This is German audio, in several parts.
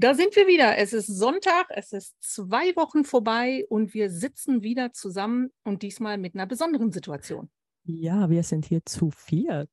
Da sind wir wieder. Es ist Sonntag, es ist zwei Wochen vorbei und wir sitzen wieder zusammen und diesmal mit einer besonderen Situation. Ja, wir sind hier zu viert.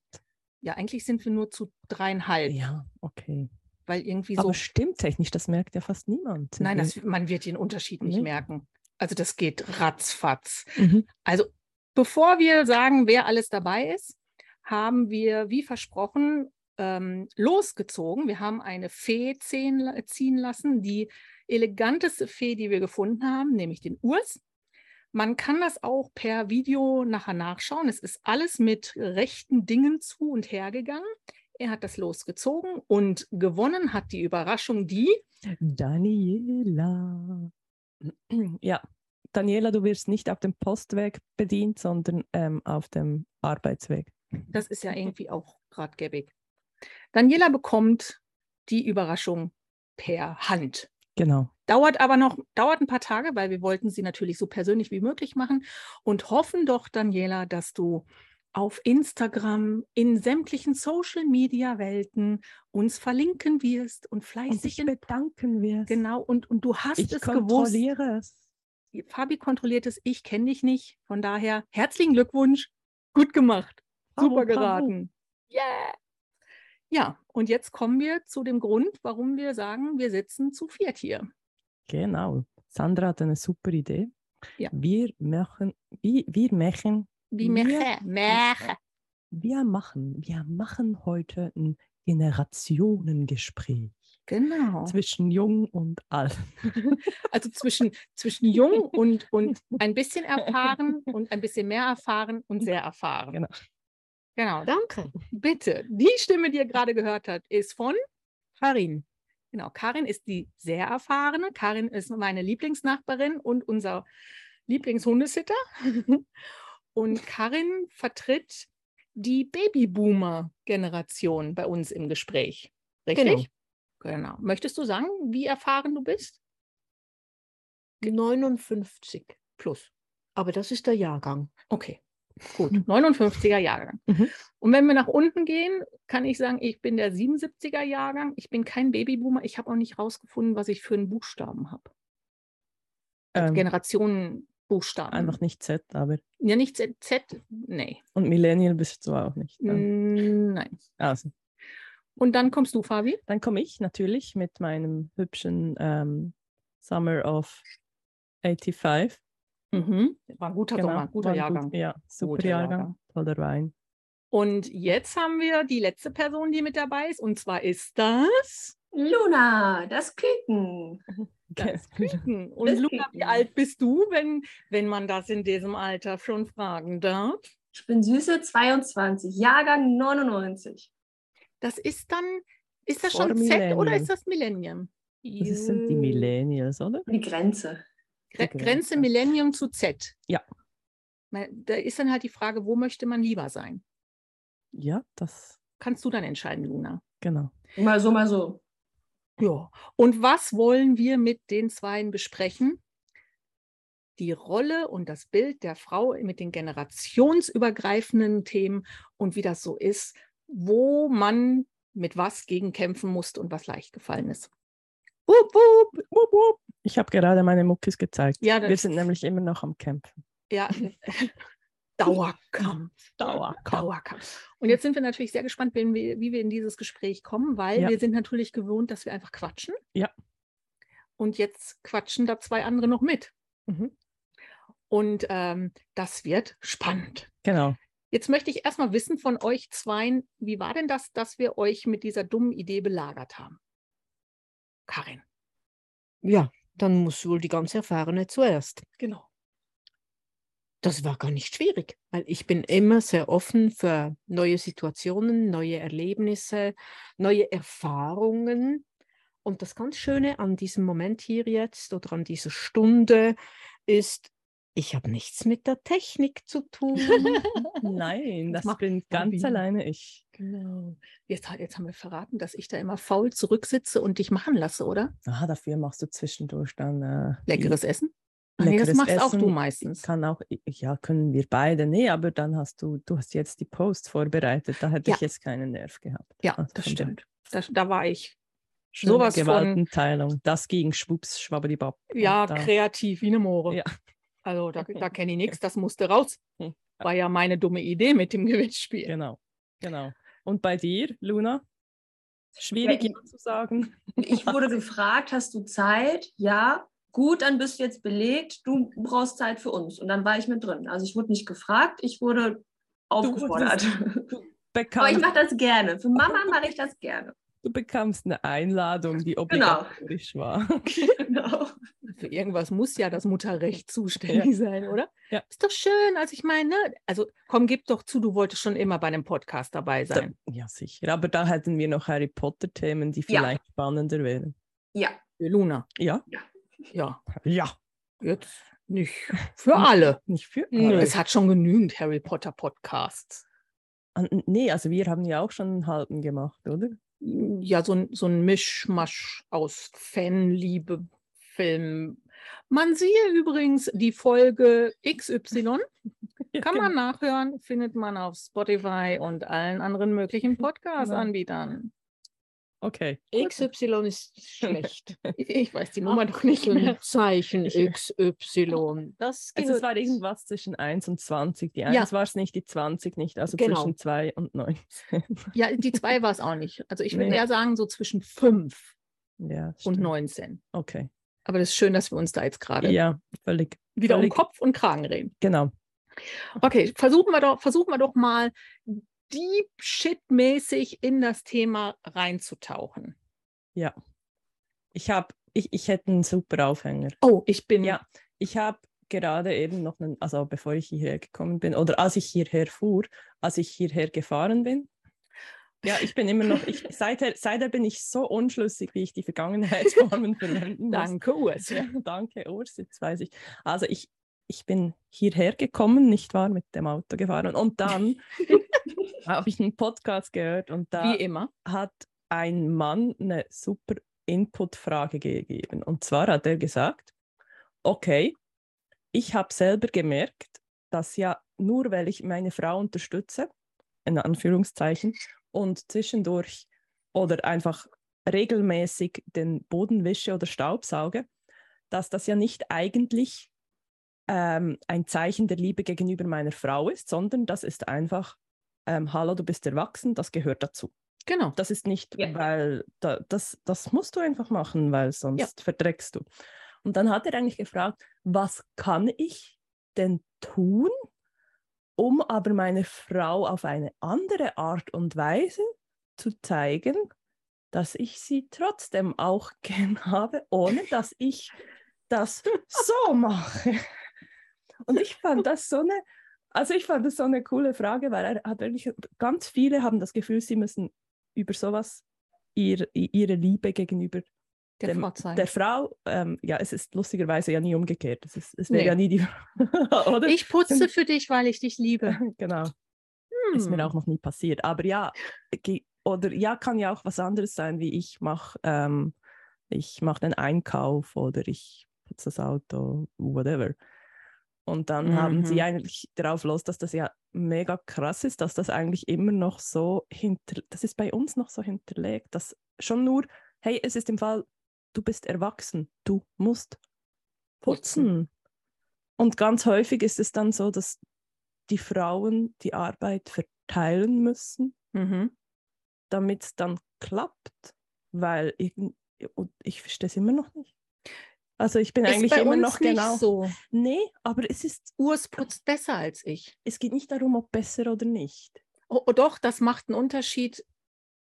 Ja, eigentlich sind wir nur zu dreieinhalb. Ja, okay. Weil irgendwie so. Aber stimmtechnisch, das merkt ja fast niemand. Nein, das, man wird den Unterschied nicht Nee. merken. Also das geht ratzfatz. Mhm. Also bevor wir sagen, wer alles dabei ist, haben wir, wie versprochen, ähm, losgezogen. Wir haben eine Fee ziehen, la- ziehen lassen, die eleganteste Fee, die wir gefunden haben, nämlich den Urs. Man kann das auch per Video nachher nachschauen. Es ist alles mit rechten Dingen zu und her gegangen. Er hat das losgezogen und gewonnen hat die Überraschung die. Daniela. Ja, Daniela, du wirst nicht auf dem Postweg bedient, sondern ähm, auf dem Arbeitsweg. Das ist ja irgendwie auch gerade gäbig. Daniela bekommt die Überraschung per Hand. Genau. Dauert aber noch, dauert ein paar Tage, weil wir wollten sie natürlich so persönlich wie möglich machen und hoffen doch, Daniela, dass du auf Instagram in sämtlichen Social Media Welten uns verlinken wirst und Und fleißig dich in, bedanken wirst. genau und, und du hast Ich es gewusst. kontrolliere es. Fabi kontrolliert es, ich kenne dich nicht. Von daher herzlichen Glückwunsch, gut gemacht, super bravo. geraten. Yeah. Ja, und jetzt kommen wir zu dem Grund, warum wir sagen, wir sitzen zu viert hier. Genau. Sandra hat eine super Idee. Ja. Wir machen, wie, wir machen, Wir- Meche. wir machen, wir machen heute ein Generationengespräch Genau. zwischen jung und alt. Also zwischen, zwischen jung und, und ein bisschen erfahren und ein bisschen mehr erfahren und sehr erfahren. Genau. Genau. Danke. Bitte, die Stimme, die ihr gerade gehört habt, ist von Karin. Genau, Karin ist die sehr erfahrene. Karin ist meine Lieblingsnachbarin und unser Lieblingshundesitter. Und Karin vertritt die Babyboomer-Generation bei uns im Gespräch. Richtig? Genau. Möchtest du sagen, wie erfahren du bist? 59 plus. Aber das ist der Jahrgang. Okay, gut. 59er Jahrgang. Mhm. Und wenn wir nach unten gehen, kann ich sagen, ich bin der 77er Jahrgang. Ich bin kein Babyboomer. Ich habe auch nicht rausgefunden, was ich für einen Buchstaben habe. Ähm, Generationenbuchstaben. Einfach nicht Z, aber. Ja, nicht Z, Z nee. Und Millennial bist du auch nicht. Dann. Mm, Nein. Also, Und dann kommst du, Fabi. dann komme ich natürlich mit meinem hübschen ähm, Summer of 85. Mhm. War ein guter Genau, Sommer, guter ein Jahrgang. Gut, ja, super Guter Jahrgang, Jahrgang. toller Wein. Und jetzt haben wir die letzte Person, die mit dabei ist. Und zwar ist das Luna, das Küken. das Küken. Und Das Luna, wie alt bist du, wenn, wenn man das in diesem Alter schon fragen darf? Ich bin süße 22, Jahrgang 99. Das ist dann, ist das Vor schon Z oder Millennium. ist das Millennium? Das sind die Millennials, oder? Die Grenze. Grenze. Millennium zu Z. Ja. Da ist dann halt die Frage, wo möchte man lieber sein? Ja, das, Kannst du dann entscheiden, Luna? genau. Mal so, mal so. Ja. Und was wollen wir mit den Zweien besprechen? Die Rolle und das Bild der Frau mit den generationsübergreifenden Themen und wie das so ist, wo man mit was gegen kämpfen musste und was leicht gefallen ist. Wup. Wup, wup. Ich habe gerade meine Muckis gezeigt. Ja, Wir sind nämlich immer noch am Kämpfen. Ja, Dauerkampf. Dauerkampf. Dauerkampf. Und jetzt sind wir natürlich sehr gespannt, wir, wie wir in dieses Gespräch kommen, weil Ja. wir sind natürlich gewohnt, dass wir einfach quatschen. Ja. Und jetzt quatschen da zwei andere noch mit. Mhm. Und ähm, das wird spannend. Genau. Jetzt möchte ich erstmal wissen von euch zweien, wie war denn das, dass wir euch mit dieser dummen Idee belagert haben? Karin. Ja, dann muss wohl die ganz Erfahrene zuerst. Genau. Das war gar nicht schwierig, weil ich bin immer sehr offen für neue Situationen, neue Erlebnisse, neue Erfahrungen. Und das ganz Schöne an diesem Moment hier jetzt oder an dieser Stunde ist, ich habe nichts mit der Technik zu tun. Nein, das, macht bin ganz Fabi. alleine ich. Genau. Jetzt, jetzt haben wir verraten, dass ich da immer faul zurücksitze und dich machen lasse, oder? Ah, dafür machst du zwischendurch dann äh, Leckeres Essen? Ah, nee, das leckeres machst auch du Essen. meistens. Kann auch, ja, können wir beide. Nee, aber dann hast du, du hast jetzt die Post vorbereitet. Da hätte Ja. ich jetzt keinen Nerv gehabt. Ja, Also das von stimmt. Das, da war ich Schöne Sowas von- Gewaltenteilung. Das ging schwupps, schwabbedibab. Ja da, kreativ wie eine Moore. Ja. Also da, da kenne ich nichts, das musste raus. Hm. War ja meine dumme Idee mit dem Gewinnspiel. Genau, genau. Und bei dir, Luna? Schwierig Ja, ja, zu sagen. Ich wurde gefragt, hast du Zeit? Ja. Gut, dann bist du jetzt belegt. Du brauchst Zeit für uns. Und dann war ich mit drin. Also ich wurde nicht gefragt, ich wurde aufgefordert. Aber ich mache das gerne. Für Mama mache ich das gerne. Du bekamst eine Einladung, die Genau. obligatorisch war. Genau. Für irgendwas muss ja das Mutterrecht zuständig sein, oder? Ja. Ist doch schön. Also ich meine, ne, also komm, gib doch zu, du wolltest schon immer bei einem Podcast dabei sein. Ja, sicher. Aber da hätten wir noch Harry Potter-Themen, die Ja. vielleicht spannender wären. Ja. Für Luna. Ja? Ja, Ja. jetzt nicht für alle. Nicht für Nö, alle. Es hat schon genügend Harry Potter Podcasts. Nee, also wir haben ja auch schon einen halben gemacht, oder? Ja, so ein, so ein Mischmasch aus Fanliebe, Film. Man siehe übrigens die Folge XY, kann genau. man nachhören, findet man auf Spotify und allen anderen möglichen Podcast-Anbietern. Okay. XY ist schlecht. Ich, weiß die Nummer doch nicht mehr. Zeichen XY. Das Also es war irgendwas zwischen 1 und 20. Die Ja. 1 war es nicht, die 20 nicht. Also Genau. zwischen 2 und 19. Ja, die zwei war es auch nicht. Also ich würde Nee. eher sagen, so zwischen 5 ja, und stimmt. 19. Okay. Aber das ist schön, dass wir uns da jetzt gerade Ja, völlig. wieder um völlig- Kopf und Kragen reden. Genau. Okay, versuchen wir doch, versuchen wir doch mal deep shit-mäßig in das Thema reinzutauchen. Ja. Ich habe, ich, ich hätte einen super Aufhänger. Oh, ich bin Ja, ich habe gerade eben noch einen, also bevor ich hierher gekommen bin oder als ich hierher fuhr, als ich hierher gefahren bin. Ja, ich bin immer noch, ich, seither, seither bin ich so unschlüssig, wie ich die Vergangenheitsformen verwenden muss. Danke, Urs. Ja, danke, Urs, jetzt weiß ich. Also ich, ich bin hierher gekommen, nicht wahr, mit dem Auto gefahren und dann habe ich einen Podcast gehört und da hat ein Mann eine super Input-Frage gegeben. Und zwar hat er gesagt, okay, ich habe selber gemerkt, dass ja nur weil ich meine Frau unterstütze, in Anführungszeichen, und zwischendurch oder einfach regelmäßig den Boden wische oder Staubsauge, dass das ja nicht eigentlich ähm, ein Zeichen der Liebe gegenüber meiner Frau ist, sondern das ist einfach, ähm, hallo, du bist erwachsen, das gehört dazu. Genau. Das ist nicht, Ja. weil da, das, das musst du einfach machen, weil sonst verdreckst du. Und dann hat er eigentlich gefragt, was kann ich denn tun, um aber meine Frau auf eine andere Art und Weise zu zeigen, dass ich sie trotzdem auch gern habe, ohne dass ich das so mache. Und ich fand das so eine, also ich fand das so eine coole Frage, weil er hat wirklich, ganz viele haben das Gefühl, sie müssen über sowas ihr, ihre Liebe gegenüber Der dem- Frau zeigen. der Frau, ähm, ja, es ist lustigerweise ja nie umgekehrt. Es, ist, es wäre Nee. ja nie die, oder? ich putze für dich, weil ich dich liebe. genau. Ist Hm. mir auch noch nie passiert. Aber ja, oder ja, kann ja auch was anderes sein, wie ich mache, ähm, ich mache den Einkauf oder ich putze das Auto, whatever. Und dann haben sie Mhm. eigentlich darauf los, dass das ja mega krass ist, dass das eigentlich immer noch so hinter, das ist bei uns noch so hinterlegt, dass schon nur, hey, es ist im Fall, du bist erwachsen, du musst putzen. Und ganz häufig ist es dann so, dass die Frauen die Arbeit verteilen müssen, Mhm. damit es dann klappt, weil und ich verstehe es immer noch nicht. Also ich bin Ist eigentlich immer noch nicht genau. so. Nee, aber es ist, Urs putzt besser als ich. es geht nicht darum, ob besser oder nicht. Oh, oh, doch, das macht einen Unterschied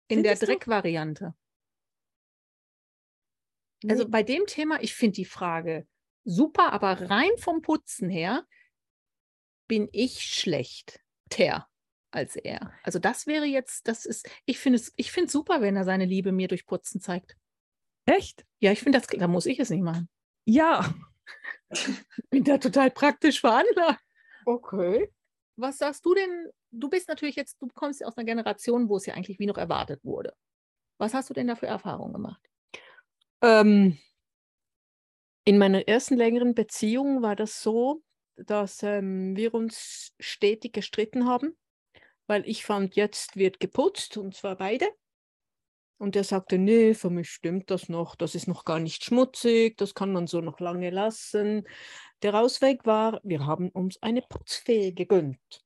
in der Findest du? Dreckvariante. Also Nee. bei dem Thema, ich finde die Frage super, aber rein vom Putzen her bin ich schlechter als er. Also das wäre jetzt, das ist, ich finde es, ich finde es super, wenn er seine Liebe mir durch Putzen zeigt. Echt? Ja, ich finde das, da muss ich es nicht machen. Ja. Ich bin da total praktisch veranlagt. Okay. Was sagst du denn? Du bist natürlich jetzt, du kommst aus einer Generation, wo es ja eigentlich wie noch erwartet wurde. Was hast du denn da für Erfahrungen gemacht? Ähm, in meiner ersten längeren Beziehung war das so, dass ähm, wir uns stetig gestritten haben, weil ich fand, jetzt wird geputzt und zwar beide. Und er sagte, nee, für mich stimmt das noch, das ist noch gar nicht schmutzig, das kann man so noch lange lassen. Der Ausweg war, wir haben uns eine Putzfee gegönnt.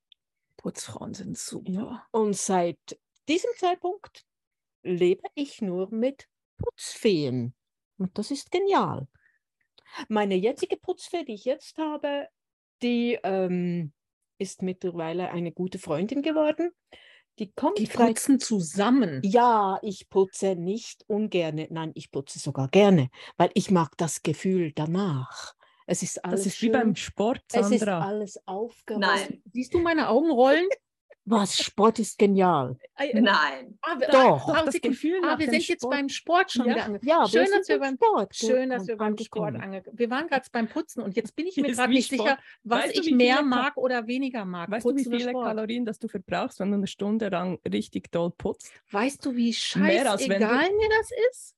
Putzfrauen sind super. Und seit diesem Zeitpunkt lebe ich nur mit Putzfeen. Und das ist genial. Meine jetzige Putzfee, die ich jetzt habe, die ähm, ist mittlerweile eine gute Freundin geworden. Die kommt Die putzen zusammen. Ja, ich putze nicht ungerne. Nein, ich putze sogar gerne, weil ich mag das Gefühl danach. Es ist alles Das ist schön. wie beim Sport, Es ist Sandra. alles aufgeräumt. Nein, Siehst du meine Augen rollen? Was? Sport ist genial. nein. Ah, wir, Doch. Ah, das Sie- Gefühl ah, wir sind jetzt Sport. beim Sport schon Ja. wieder angekommen. Ja, Schön, wir dass wir beim Sport. Schön, dass wir beim angekommen. Sport angekommen Wir waren gerade beim Putzen und jetzt bin ich mir gerade nicht Sport. sicher, was Weißt ich mehr mag oder weniger mag. Weißt du, wie Putzen viele? Kalorien das du verbrauchst, wenn du eine Stunde lang richtig doll putzt? Weißt du, wie scheißegal mir das ist?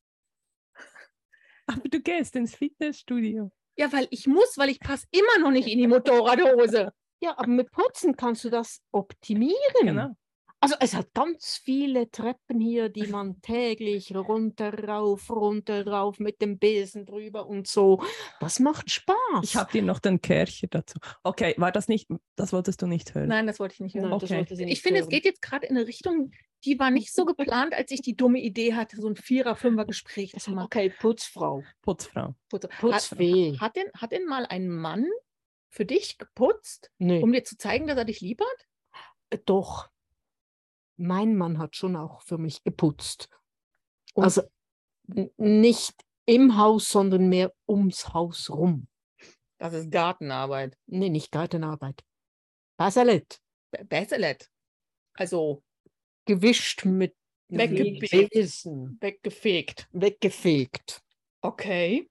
Aber du gehst ins Fitnessstudio. Ja, weil ich muss, weil ich passe immer noch nicht in die Motorradhose. Ja, aber mit Putzen kannst du das optimieren. Genau. Also es hat ganz viele Treppen hier, die man täglich runter, rauf, runter, rauf mit dem Besen drüber und so. Das macht Spaß. Ich habe dir noch den Kärcher dazu. Okay, war das nicht, das wolltest du nicht hören? Nein, das wollte ich nicht hören. Nein, das okay. nicht Ich finde, es geht jetzt gerade in eine Richtung, die war nicht so geplant, als ich die dumme Idee hatte, so ein Vierer-, Fünfer-Gespräch zu machen. Okay, Putzfrau, Putzfrau. Putze. Hat, Putzfee. hat, denn, hat denn mal ein Mann für dich geputzt, Nee, um dir zu zeigen, dass er dich lieb hat? äh, doch. Mein Mann hat schon auch für mich geputzt. Und- Also nicht im Haus, sondern mehr ums Haus rum. Das ist Gartenarbeit. Nee, nicht Gartenarbeit. Basalet. Be- Besselet. Also Gewischt mit Weggefegt. Weggefegt. Weggefegt. Okay.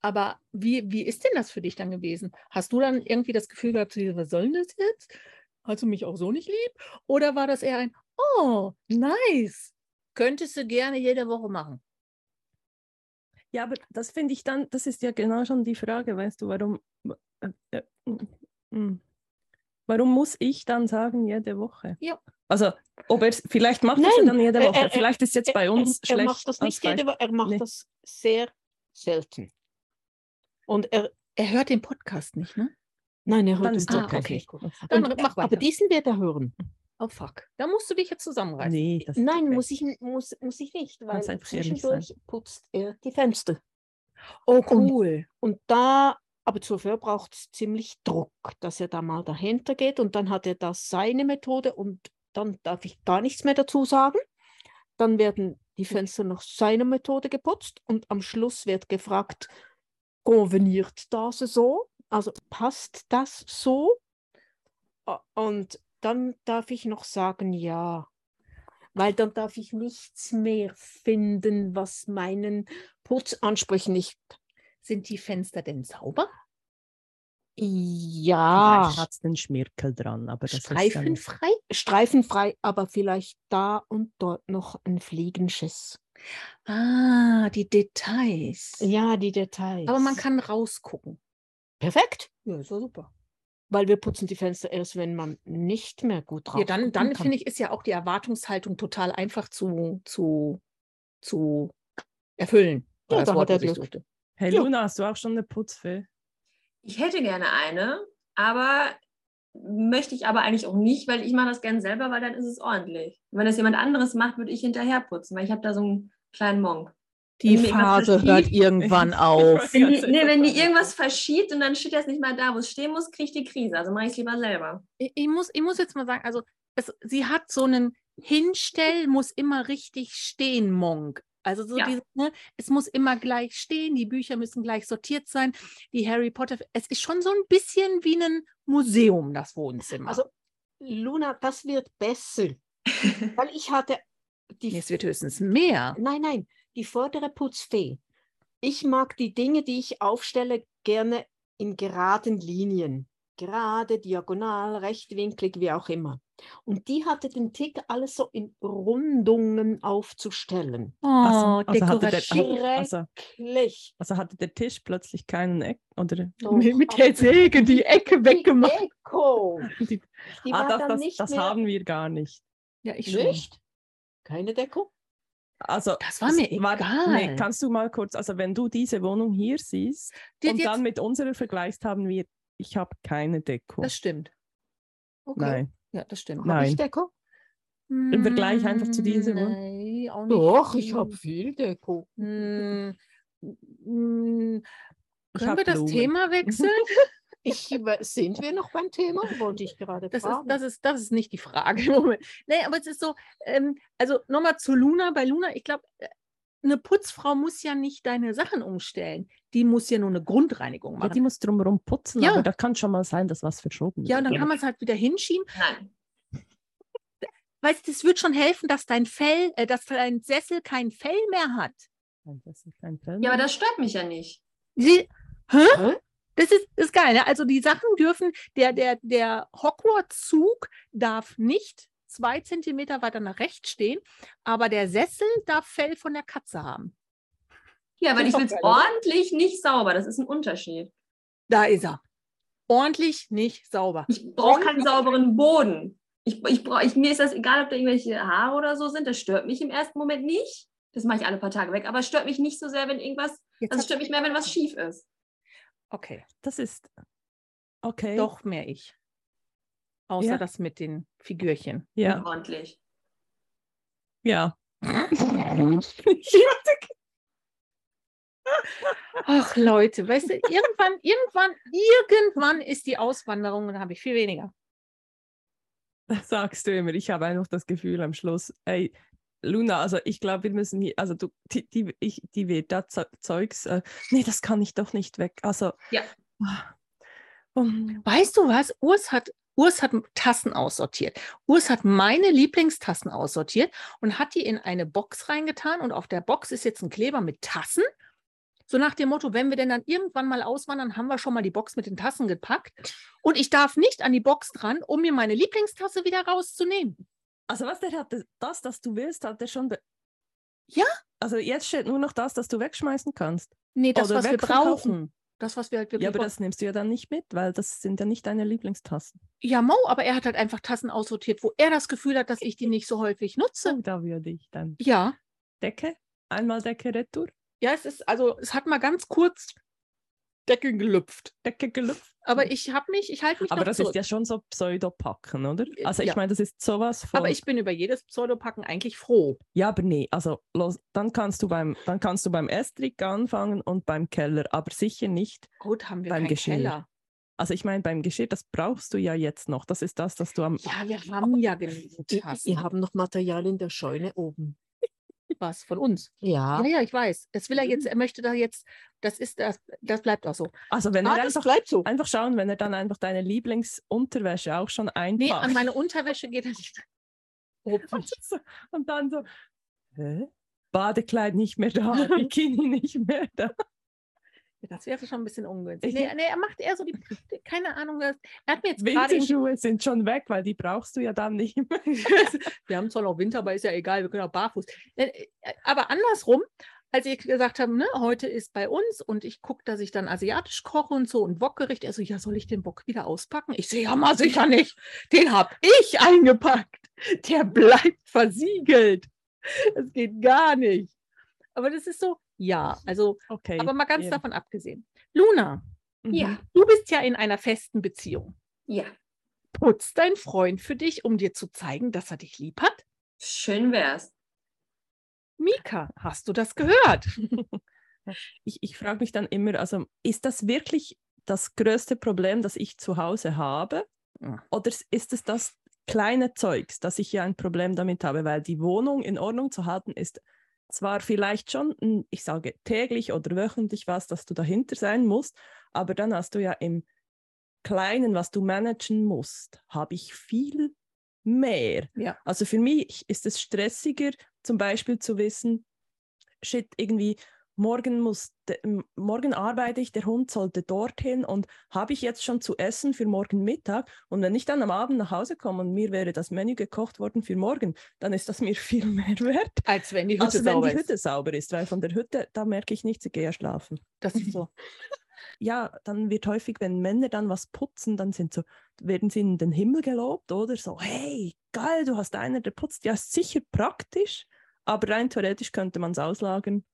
Aber wie, wie ist denn das für dich dann gewesen? Hast du dann irgendwie das Gefühl gehabt, was soll denn das jetzt? Hast du mich auch so nicht lieb? Oder war das eher ein, oh, nice. Könntest du gerne jede Woche machen? Ja, aber das finde ich dann, das ist ja genau schon die Frage, weißt du, warum, äh, äh, mm, mm. warum muss ich dann sagen, jede Woche? Ja. Also, ob er, vielleicht macht er es dann jede er- Woche. er- vielleicht ist jetzt bei uns er, er schlecht. macht das nicht jede. Woche, er macht Nee. das sehr selten. Und er, Er hört den Podcast nicht, ne? nein, er hört Dann den Ah, Podcast okay. nicht. Dann Und- mach weiter. Aber diesen wird er hören. Oh, fuck. Da musst du dich jetzt zusammenreißen. Nee, Nein, okay. muss ich, muss, muss ich nicht, weil zwischendurch putzt er die Fenster. Oh, cool. Und da, aber zuvor braucht es ziemlich Druck, dass er da mal dahinter geht und dann hat er das seine Methode und dann darf ich gar nichts mehr dazu sagen. Dann werden die Fenster nach seiner Methode geputzt und am Schluss wird gefragt, konveniert das so? Also passt das so? Und dann darf ich noch sagen, ja. Weil dann darf ich nichts mehr finden, was meinen Putzansprüchen nicht Sind die Fenster denn sauber? Ja, Vielleicht hat es den Schmirkel dran, aber das ist dann, Streifenfrei? streifenfrei, aber vielleicht da und dort noch ein Fliegenschiss. Ah, die Details. Ja, die Details. Aber man kann rausgucken. Perfekt, Ja, ist ja super. weil wir putzen die Fenster erst, wenn man nicht mehr gut drauf Ja, dann, dann finde ich, ist ja auch die Erwartungshaltung total einfach zu, zu, zu erfüllen. Ja, das da Wort, hat er Glück. suchte. Hey Ja. Luna, hast du auch schon eine Putzfee? Ich hätte gerne eine, aber möchte ich aber eigentlich auch nicht, weil ich mache das gern selber, weil dann ist es ordentlich. Und wenn das jemand anderes macht, würde ich hinterher putzen, weil ich habe da so einen kleinen Monk. Die Phase hört irgendwann auf. Wenn die, nee, wenn die irgendwas verschiebt und dann steht das nicht mal da, wo es stehen muss, kriege ich die Krise. Also mache ich es lieber selber. Ich, ich, muss, ich muss jetzt mal sagen, also es, sie hat so einen Hinstell, muss immer richtig stehen, Monk. Also so Ja. dieses, ne, es muss immer gleich stehen, die Bücher müssen gleich sortiert sein, die Harry Potter, es ist schon so ein bisschen wie ein Museum, das Wohnzimmer. Also, Luna, das wird besser. Weil ich hatte die es wird höchstens mehr. Nein, nein, die vordere Putzfee. Ich mag die Dinge, die ich aufstelle, gerne in geraden Linien. Gerade, diagonal, rechtwinklig, wie auch immer. Und die hatte den Tick, alles so in Rundungen aufzustellen. Oh, Also- also hatte der- dekorativ. Also, Schrecklich. also hatte der Tisch plötzlich keinen Eck oder Doch, mit, der Säge die Ecke die weggemacht. Deko, die, die ah, das, das, nicht das mehr... haben wir gar nicht. Ja, ich schon. Nicht? Keine Deko? Also Das war mir war- Nee, egal. kannst du mal kurz, also wenn du diese Wohnung hier siehst Die- und jetzt- dann mit unserer vergleichst, haben wir, ich habe keine Deko. Das stimmt. Okay. Nein, Ja, das stimmt. Nein. Habe ich Deko? Im Vergleich einfach zu dieser Wohnung? Nein, auch nicht. Doch, ich habe viel Deko. Hm, hm, Ich Können wir das Blumen. Thema wechseln? Ich, sind wir noch beim Thema? Wollte ich gerade Das ist, fragen. das, ist, das ist nicht die Frage im Moment. Nee, aber es ist so, ähm, also nochmal zu Luna. Bei Luna, ich glaube, eine Putzfrau muss ja nicht deine Sachen umstellen. Die muss ja nur eine Grundreinigung ja, machen. die muss drumherum putzen, Ja. aber da kann schon mal sein, dass was verschoben Ja, und dann wird. kann man es halt wieder hinschieben. Nein. Weißt du, es wird schon helfen, dass dein Fell, äh, dass dein Sessel kein Fell mehr hat. Das ist kein Film. Ja, aber das stört mich ja nicht. Sie, hä? Hä? Das ist, ist geil. Ne? Also die Sachen dürfen, der, der, der Hogwarts-Zug darf nicht zwei Zentimeter weiter nach rechts stehen, aber der Sessel darf Fell von der Katze haben. Ja, weil ich will es ordentlich nicht sauber. Das ist ein Unterschied. Da ist er. Ordentlich nicht sauber. Ich brauche keinen sauberen Boden. Ich, ich brauch, ich, mir ist das egal, ob da irgendwelche Haare oder so sind. Das stört mich im ersten Moment nicht. Das mache ich alle paar Tage weg. Aber es stört mich nicht so sehr, wenn irgendwas. Jetzt Also es stört mich mehr, wenn was schief ist. Okay, Das ist okay. doch mehr ich. Außer Ja. das mit den Figürchen. Ja, Ordentlich. ja. Ach Leute, weißt du, irgendwann, irgendwann, irgendwann ist die Auswanderung und dann habe ich viel weniger. Das sagst du immer. Ich habe einfach das Gefühl am Schluss, ey, Luna, also ich glaube, wir müssen hier, also du, die, die, ich, die wird da Ze- Zeugs, äh, nee, das kann ich doch nicht weg. Also, Ja. um, Weißt du was? Urs hat, Urs hat Tassen aussortiert. Urs hat meine Lieblingstassen aussortiert und hat die in eine Box reingetan. Und auf der Box ist jetzt ein Kleber mit Tassen. So nach dem Motto, wenn wir denn dann irgendwann mal auswandern, haben wir schon mal die Box mit den Tassen gepackt. Und ich darf nicht an die Box dran, um mir meine Lieblingstasse wieder rauszunehmen. also was der hat, das, das du willst, hat der schon. Ja. Also jetzt steht nur noch das, das du wegschmeißen kannst. Nee, das, Oder was wir brauchen. Das, was wir halt wirklich Ja, aber das nimmst du ja dann nicht mit, weil das sind ja nicht deine Lieblingstassen. Ja, Mo, aber er hat halt einfach Tassen aussortiert, wo er das Gefühl hat, dass ich die nicht so häufig nutze. So, da würde ich dann Ja, Decke, einmal Decke retour, ja, es ist, also es hat mal ganz kurz Decke gelüpft. Decke gelüpft. Aber ich habe mich, ich halte mich Aber noch das zurück. ist ja schon so Pseudopacken, oder? Äh, Also ich ja. meine, das ist sowas von. aber ich bin über jedes Pseudopacken eigentlich froh. Ja, aber nee, also los, dann kannst du beim, dann kannst du beim Estrick anfangen und beim Keller, aber sicher nicht. Gut, haben wir Beim keinen Geschirr. Keller. Also ich meine, beim Geschirr, das brauchst du ja jetzt noch. Das ist das, das du am. Ja, wir haben ja genügend wir haben noch Material in der Scheune oben. Was von uns. Ja. Ja, ja, ich weiß. Das will er jetzt, er möchte da jetzt, das ist das, das bleibt auch so. Also wenn Ah, er einfach, bleibt so. einfach schauen, wenn er dann einfach deine Lieblingsunterwäsche auch schon einpackt. Nee, an meine Unterwäsche geht er nicht. und, so, und dann so, hä? Badekleid nicht mehr da, Bikini nicht mehr da. Das wäre schon ein bisschen ungünstig. Nee, nee, er macht eher so die, keine Ahnung, er hat mir jetzt Winterschuhe sind schon weg, weil die brauchst du ja dann nicht mehr. wir haben zwar noch Winter, aber ist ja egal, wir können auch barfuß. Äh, äh, Aber andersrum, als ich gesagt habe, ne, heute ist bei uns und ich gucke, dass ich dann asiatisch koche und so und Wokgericht, er so, ja, soll ich den Bock wieder auspacken? Ich so, ja, mal sicher nicht. Den habe ich eingepackt. Der bleibt versiegelt. Das geht gar nicht. Aber das ist so, ja, also, Okay. aber mal ganz ja. davon abgesehen. Luna, Mhm. Ja. du bist ja in einer festen Beziehung. Ja. Putzt dein Freund für dich, um dir zu zeigen, dass er dich lieb hat? Schön wär's. Mika, hast du das gehört? ich, ich frage mich dann immer, also ist das wirklich das größte Problem, das ich zu Hause habe? Oder ist es das kleine Zeugs, dass ich ja ein Problem damit habe? Weil die Wohnung in Ordnung zu halten ist zwar vielleicht schon, n- ich sage täglich oder wöchentlich was, dass du dahinter sein musst, aber dann hast du ja im Kleinen, was du managen musst, habe ich viel mehr. Ja. Also für mich ist es stressiger, zum Beispiel zu wissen, shit, irgendwie morgen muss, morgen arbeite ich, der Hund sollte dorthin und habe ich jetzt schon zu essen für morgen Mittag und wenn ich dann am Abend nach Hause komme und mir wäre das Menü gekocht worden für morgen, dann ist das mir viel mehr wert, Als wenn die Hütte als wenn sauber die Hütte ist. sauber ist, weil von der Hütte, da merke ich nichts, ich gehe ja schlafen. Das ist so. Ja, dann wird häufig, wenn Männer dann was putzen, dann sind so, werden sie in den Himmel gelobt oder so, hey, geil, du hast einer, der putzt. Ja, ist sicher praktisch, aber rein theoretisch könnte man es auslagern.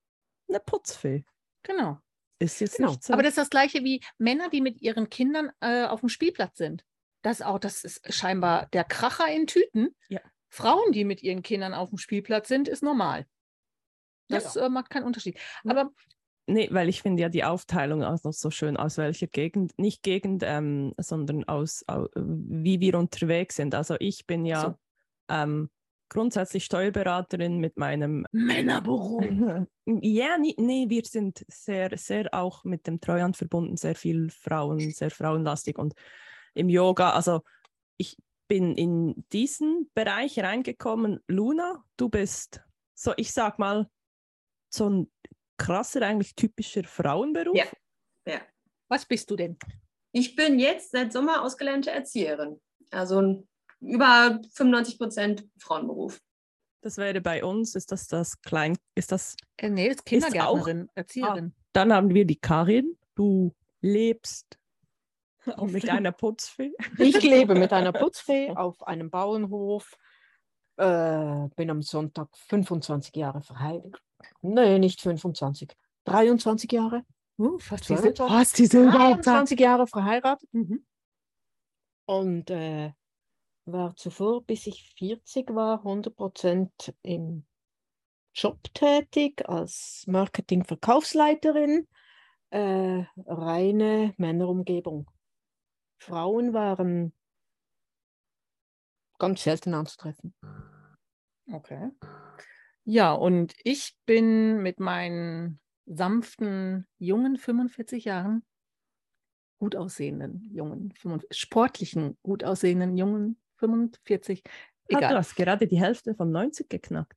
Eine Putzfee Genau. ist jetzt Genau. nicht so. Aber das ist das Gleiche wie Männer, die mit ihren Kindern äh, auf dem Spielplatz sind. Das auch, das ist scheinbar der Kracher in Tüten. Ja. Frauen, die mit ihren Kindern auf dem Spielplatz sind, ist normal. Ja. Das Äh, macht keinen Unterschied. Ja. Aber Nee, weil ich finde ja die Aufteilung auch noch so schön, aus welcher Gegend, nicht Gegend, ähm, sondern aus, au, wie wir unterwegs sind. Also ich bin ja So. ähm, grundsätzlich Steuerberaterin mit meinem Männerberuf. Ja, nee, nee, wir sind sehr, sehr auch mit dem Treuhand verbunden, sehr viel Frauen, sehr frauenlastig und im Yoga, also ich bin in diesen Bereich reingekommen. Luna, du bist so, ich sag mal, so ein krasser, eigentlich typischer Frauenberuf. Ja. Was bist du denn? Ich bin jetzt seit Sommer ausgelernte Erzieherin. Also ein über 95 Prozent Frauenberuf. Das wäre bei uns, ist das das Klein, ist das, Äh, nee, das ist auch- Kindergärtnerin, Erzieherin. dann haben wir die Karin, du lebst mit einer Putzfee. Ich lebe mit einer Putzfee auf einem Bauernhof. Äh, bin am Sonntag 25 Jahre verheiratet. Nee, nicht 25. 23 Jahre. Uh, fast, Jahre. fast Zahl. 23 Jahre verheiratet. Mhm. Und äh, war zuvor, bis ich 40 war, 100% im Job tätig als Marketing-Verkaufsleiterin. Äh, reine Männerumgebung. Frauen waren ganz selten anzutreffen. Okay. Ja, und ich bin mit meinen sanften, jungen 45 Jahren, gut aussehenden, jungen, 45, sportlichen, gut aussehenden, jungen 45, Ah, du egal. hast gerade die Hälfte von 90 geknackt.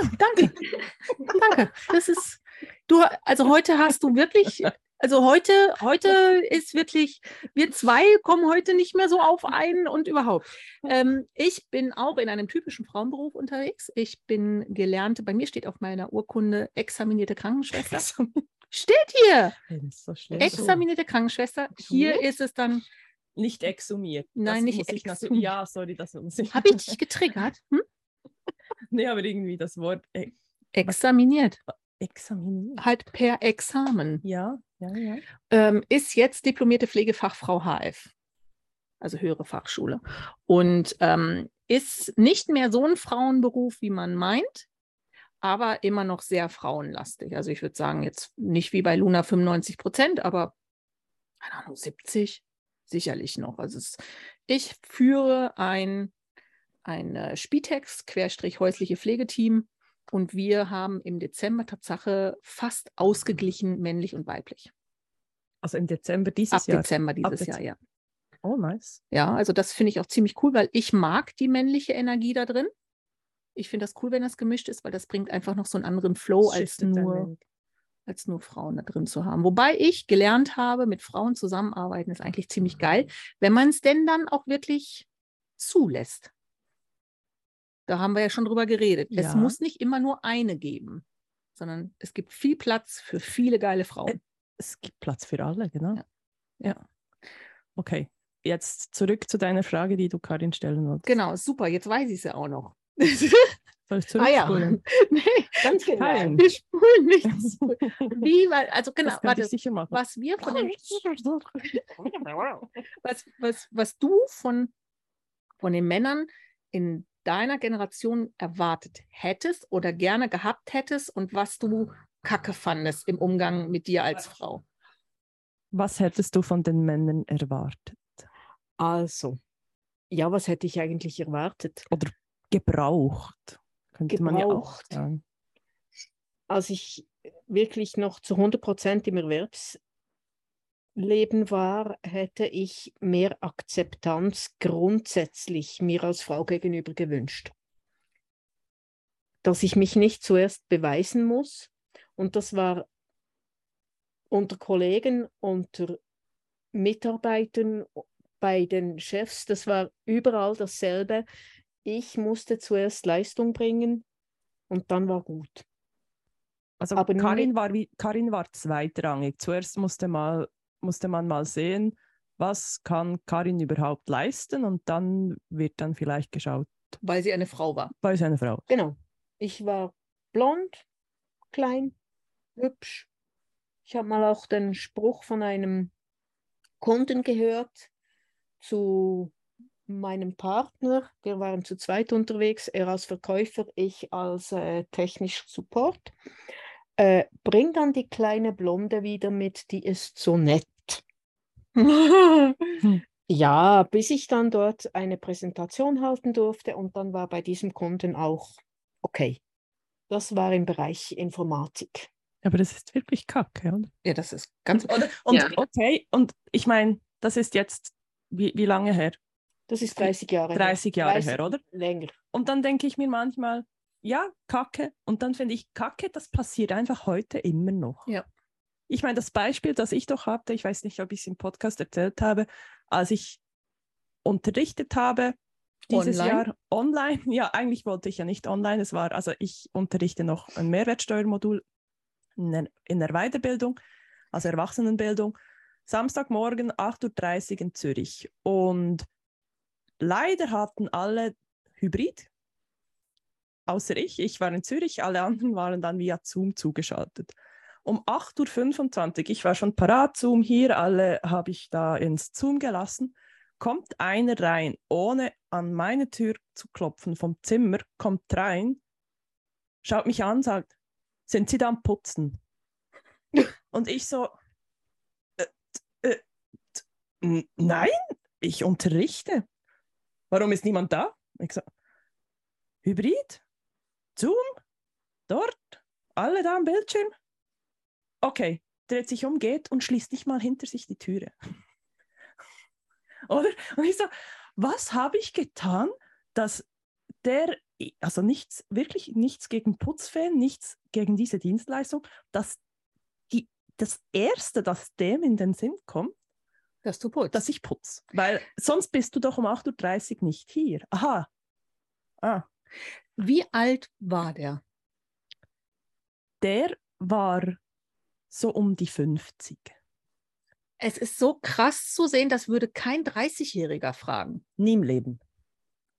Ja, danke. danke. Das ist, du, also heute hast du wirklich, also heute, heute ist wirklich, wir zwei kommen heute nicht mehr so auf einen und überhaupt. Ähm, ich bin auch in einem typischen Frauenberuf unterwegs. Ich bin gelernte, bei mir steht auf meiner Urkunde examinierte Krankenschwester. Steht hier, so examinierte Krankenschwester. Hier ist es dann, Nicht exhumiert. Nein, das nicht exhumiert. Ja, sorry, das muss ich. habe ich dich getriggert? Hm? nee, aber irgendwie das Wort e Examiniert, examiniert. halt per Examen. Ja, ja, ja. ähm, ist jetzt diplomierte Pflegefachfrau HF, also höhere Fachschule. Und ähm, ist nicht mehr so ein Frauenberuf, wie man meint, aber immer noch sehr frauenlastig. Also ich würde sagen, jetzt nicht wie bei Luna 95 Prozent, aber keine Ahnung, 70 sicherlich noch. Also es, ich führe ein, ein äh, Spitex, Querstrich häusliche Pflegeteam. Und wir haben im Dezember Tatsache fast ausgeglichen männlich und weiblich. Also im Dezember dieses Ab Jahr. Dezember dieses Dezember. Jahr, ja. Oh, nice. Ja, also das finde ich auch ziemlich cool, weil ich mag die männliche Energie da drin. Ich finde das cool, wenn das gemischt ist, weil das bringt einfach noch so einen anderen Flow als nur, wenig. Als nur Frauen da drin zu haben. Wobei ich gelernt habe, mit Frauen zusammenarbeiten ist eigentlich ziemlich geil, wenn man es denn dann auch wirklich zulässt. Da haben wir ja schon drüber geredet. Es Ja. muss nicht immer nur eine geben, sondern es gibt viel Platz für viele geile Frauen. Es gibt Platz für alle, genau. Ja. ja. Okay, jetzt zurück zu deiner Frage, die du Karin stellen wolltest. Genau, super, jetzt weiß ich es ja auch noch. Soll ich Ah ja. zurückspulen? nee, Ganz genau. Karin. wir spulen nicht zurück. Wie, weil, also genau, warte, was wir von den, was, was, was du von, von den Männern in deiner Generation erwartet hättest oder gerne gehabt hättest und was du kacke fandest im Umgang mit dir als Frau. Was hättest du von den Männern erwartet? Also, ja, was hätte ich eigentlich erwartet? Oder gebraucht? Könnte man ja auch Gebraucht. sagen. als ich wirklich noch zu 100 Prozent im Erwerbsleben war, hätte ich mehr Akzeptanz grundsätzlich mir als Frau gegenüber gewünscht. Dass ich mich nicht zuerst beweisen muss. Und das war unter Kollegen, unter Mitarbeitern, bei den Chefs, das war überall dasselbe. Ich musste zuerst Leistung bringen und dann war gut. Also Aber Karin war, wie, Karin war zweitrangig. Zuerst musste, mal, musste man mal sehen, was kann Karin überhaupt leisten und dann wird dann vielleicht geschaut, Weil sie eine Frau war. weil sie eine Frau. Genau. Ich war blond, klein, hübsch. Ich habe mal auch den Spruch von einem Kunden gehört zu meinem Partner. Wir waren zu zweit unterwegs, er als Verkäufer, ich als äh, technischer Support. Äh, bring dann die kleine Blonde wieder mit, die ist so nett. ja, bis ich dann dort eine Präsentation halten durfte und dann war bei diesem Kunden auch okay. Das war im Bereich Informatik. Aber das ist wirklich kacke, oder? Ja, das ist ganz. Und, und Ja. okay, und ich meine, das ist jetzt, wie, wie lange her? Das ist 30 Jahre her. 30 Jahre 30 her, oder? Länger. Und dann denke ich mir manchmal, ja, Kacke. Und dann finde ich, Kacke, das passiert einfach heute immer noch. Ja. Ich meine, das Beispiel, das ich doch hatte, ich weiß nicht, ob ich es im Podcast erzählt habe, als ich unterrichtet habe, dieses Online? Jahr online. Ja, eigentlich wollte ich ja nicht online. Es war, also ich unterrichte noch ein Mehrwertsteuermodul in der, in der Weiterbildung, also Erwachsenenbildung. Samstagmorgen 8.30 Uhr in Zürich. Und leider hatten alle Hybrid, außer ich. Ich war in Zürich, alle anderen waren dann via Zoom zugeschaltet. Um 8.25 Uhr, ich war schon parat, Zoom hier, alle habe ich da ins Zoom gelassen, kommt einer rein, ohne an meine Tür zu klopfen vom Zimmer, kommt rein, schaut mich an, sagt, sind Sie da am Putzen? Und ich so, äh, äh, nein, ich unterrichte. Warum ist niemand da? Ich so, Hybrid? Zoom? Dort? Alle da am Bildschirm? Okay, dreht sich um, geht und schließt nicht mal hinter sich die Türe. Oder? Und ich so, was habe ich getan, dass der, also nichts, wirklich nichts gegen Putzfan, nichts gegen diese Dienstleistung, dass die, das Erste, das dem in den Sinn kommt, Dass du putzt. dass ich putze. Weil sonst bist du doch um 8.30 Uhr nicht hier. Aha. Ah. Wie alt war der? Der war so um die 50. Es ist so krass zu sehen, das würde kein 30-Jähriger fragen. Nie im Leben.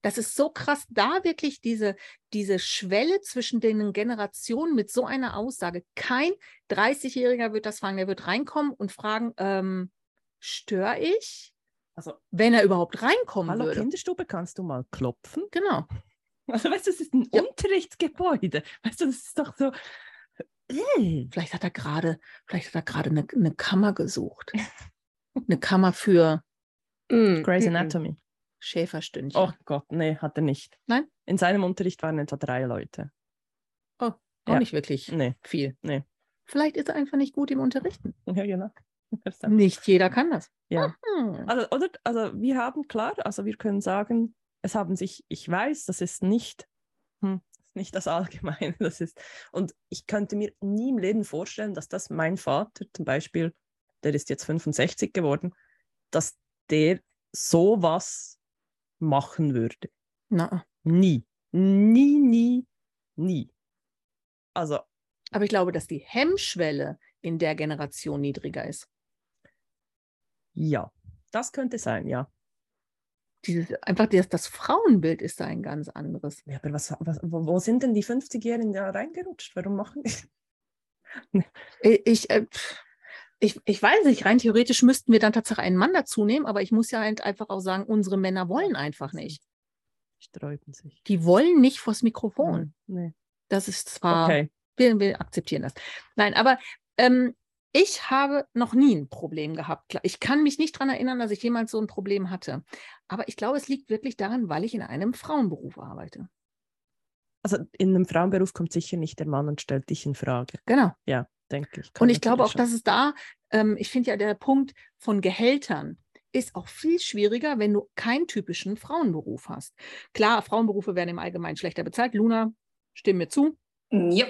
Das ist so krass, da wirklich diese, diese Schwelle zwischen den Generationen mit so einer Aussage. Kein 30-Jähriger wird das fragen. Der wird reinkommen und fragen, ähm, störe ich? Also, Wenn er überhaupt reinkommen hallo würde. Kinderstube, kannst du mal klopfen? Genau. Also, weißt du, das ist ein Ja. Unterrichtsgebäude. Weißt du, das ist doch so. Äh. Vielleicht hat er gerade, vielleicht hat er gerade eine, eine Kammer gesucht. Eine Kammer für Mm, Grey's mm, mm. Anatomy. Schäferstündchen. Oh Gott, nee, hat er nicht. Nein? In seinem Unterricht waren etwa drei Leute. Auch ja. nicht wirklich Nee, viel. nee. Vielleicht ist er einfach nicht gut im Unterrichten. Ja, genau. Nicht jeder kann das. Ja. Hm. Also, oder, also wir haben klar, also wir können sagen, es haben sich, ich weiß, das ist nicht, hm, nicht das Allgemeine, das ist, und ich könnte mir nie im Leben vorstellen, dass das mein Vater zum Beispiel, der ist jetzt 65 geworden, dass der sowas machen würde. Na, Nie. Nie, nie, nie. Also, aber ich glaube, dass die Hemmschwelle in der Generation niedriger ist. Ja, das könnte sein, ja. Dieses, einfach das, das Frauenbild ist da ein ganz anderes. Ja, aber was, was, wo, sind denn die 50-Jährigen da reingerutscht? Warum machen die? Ich, äh, ich, ich weiß nicht, rein theoretisch müssten wir dann tatsächlich einen Mann dazu nehmen, aber ich muss ja halt einfach auch sagen, unsere Männer wollen einfach nicht. Sträuben sich. Die wollen nicht vors Mikrofon. Nee. Das ist zwar, Okay. wir, wir akzeptieren das. Nein, aber ähm, ich habe noch nie ein Problem gehabt. Ich kann mich nicht daran erinnern, dass ich jemals so ein Problem hatte. Aber ich glaube, es liegt wirklich daran, weil ich in einem Frauenberuf arbeite. also in einem Frauenberuf kommt sicher nicht der Mann und stellt dich in Frage. Genau. Ja, denke ich. Und ich glaube auch, dass es da, ähm, ich finde ja der Punkt von Gehältern ist auch viel schwieriger, wenn du keinen typischen Frauenberuf hast. Klar, Frauenberufe werden im Allgemeinen schlechter bezahlt. Luna, stimme mir zu. Ja.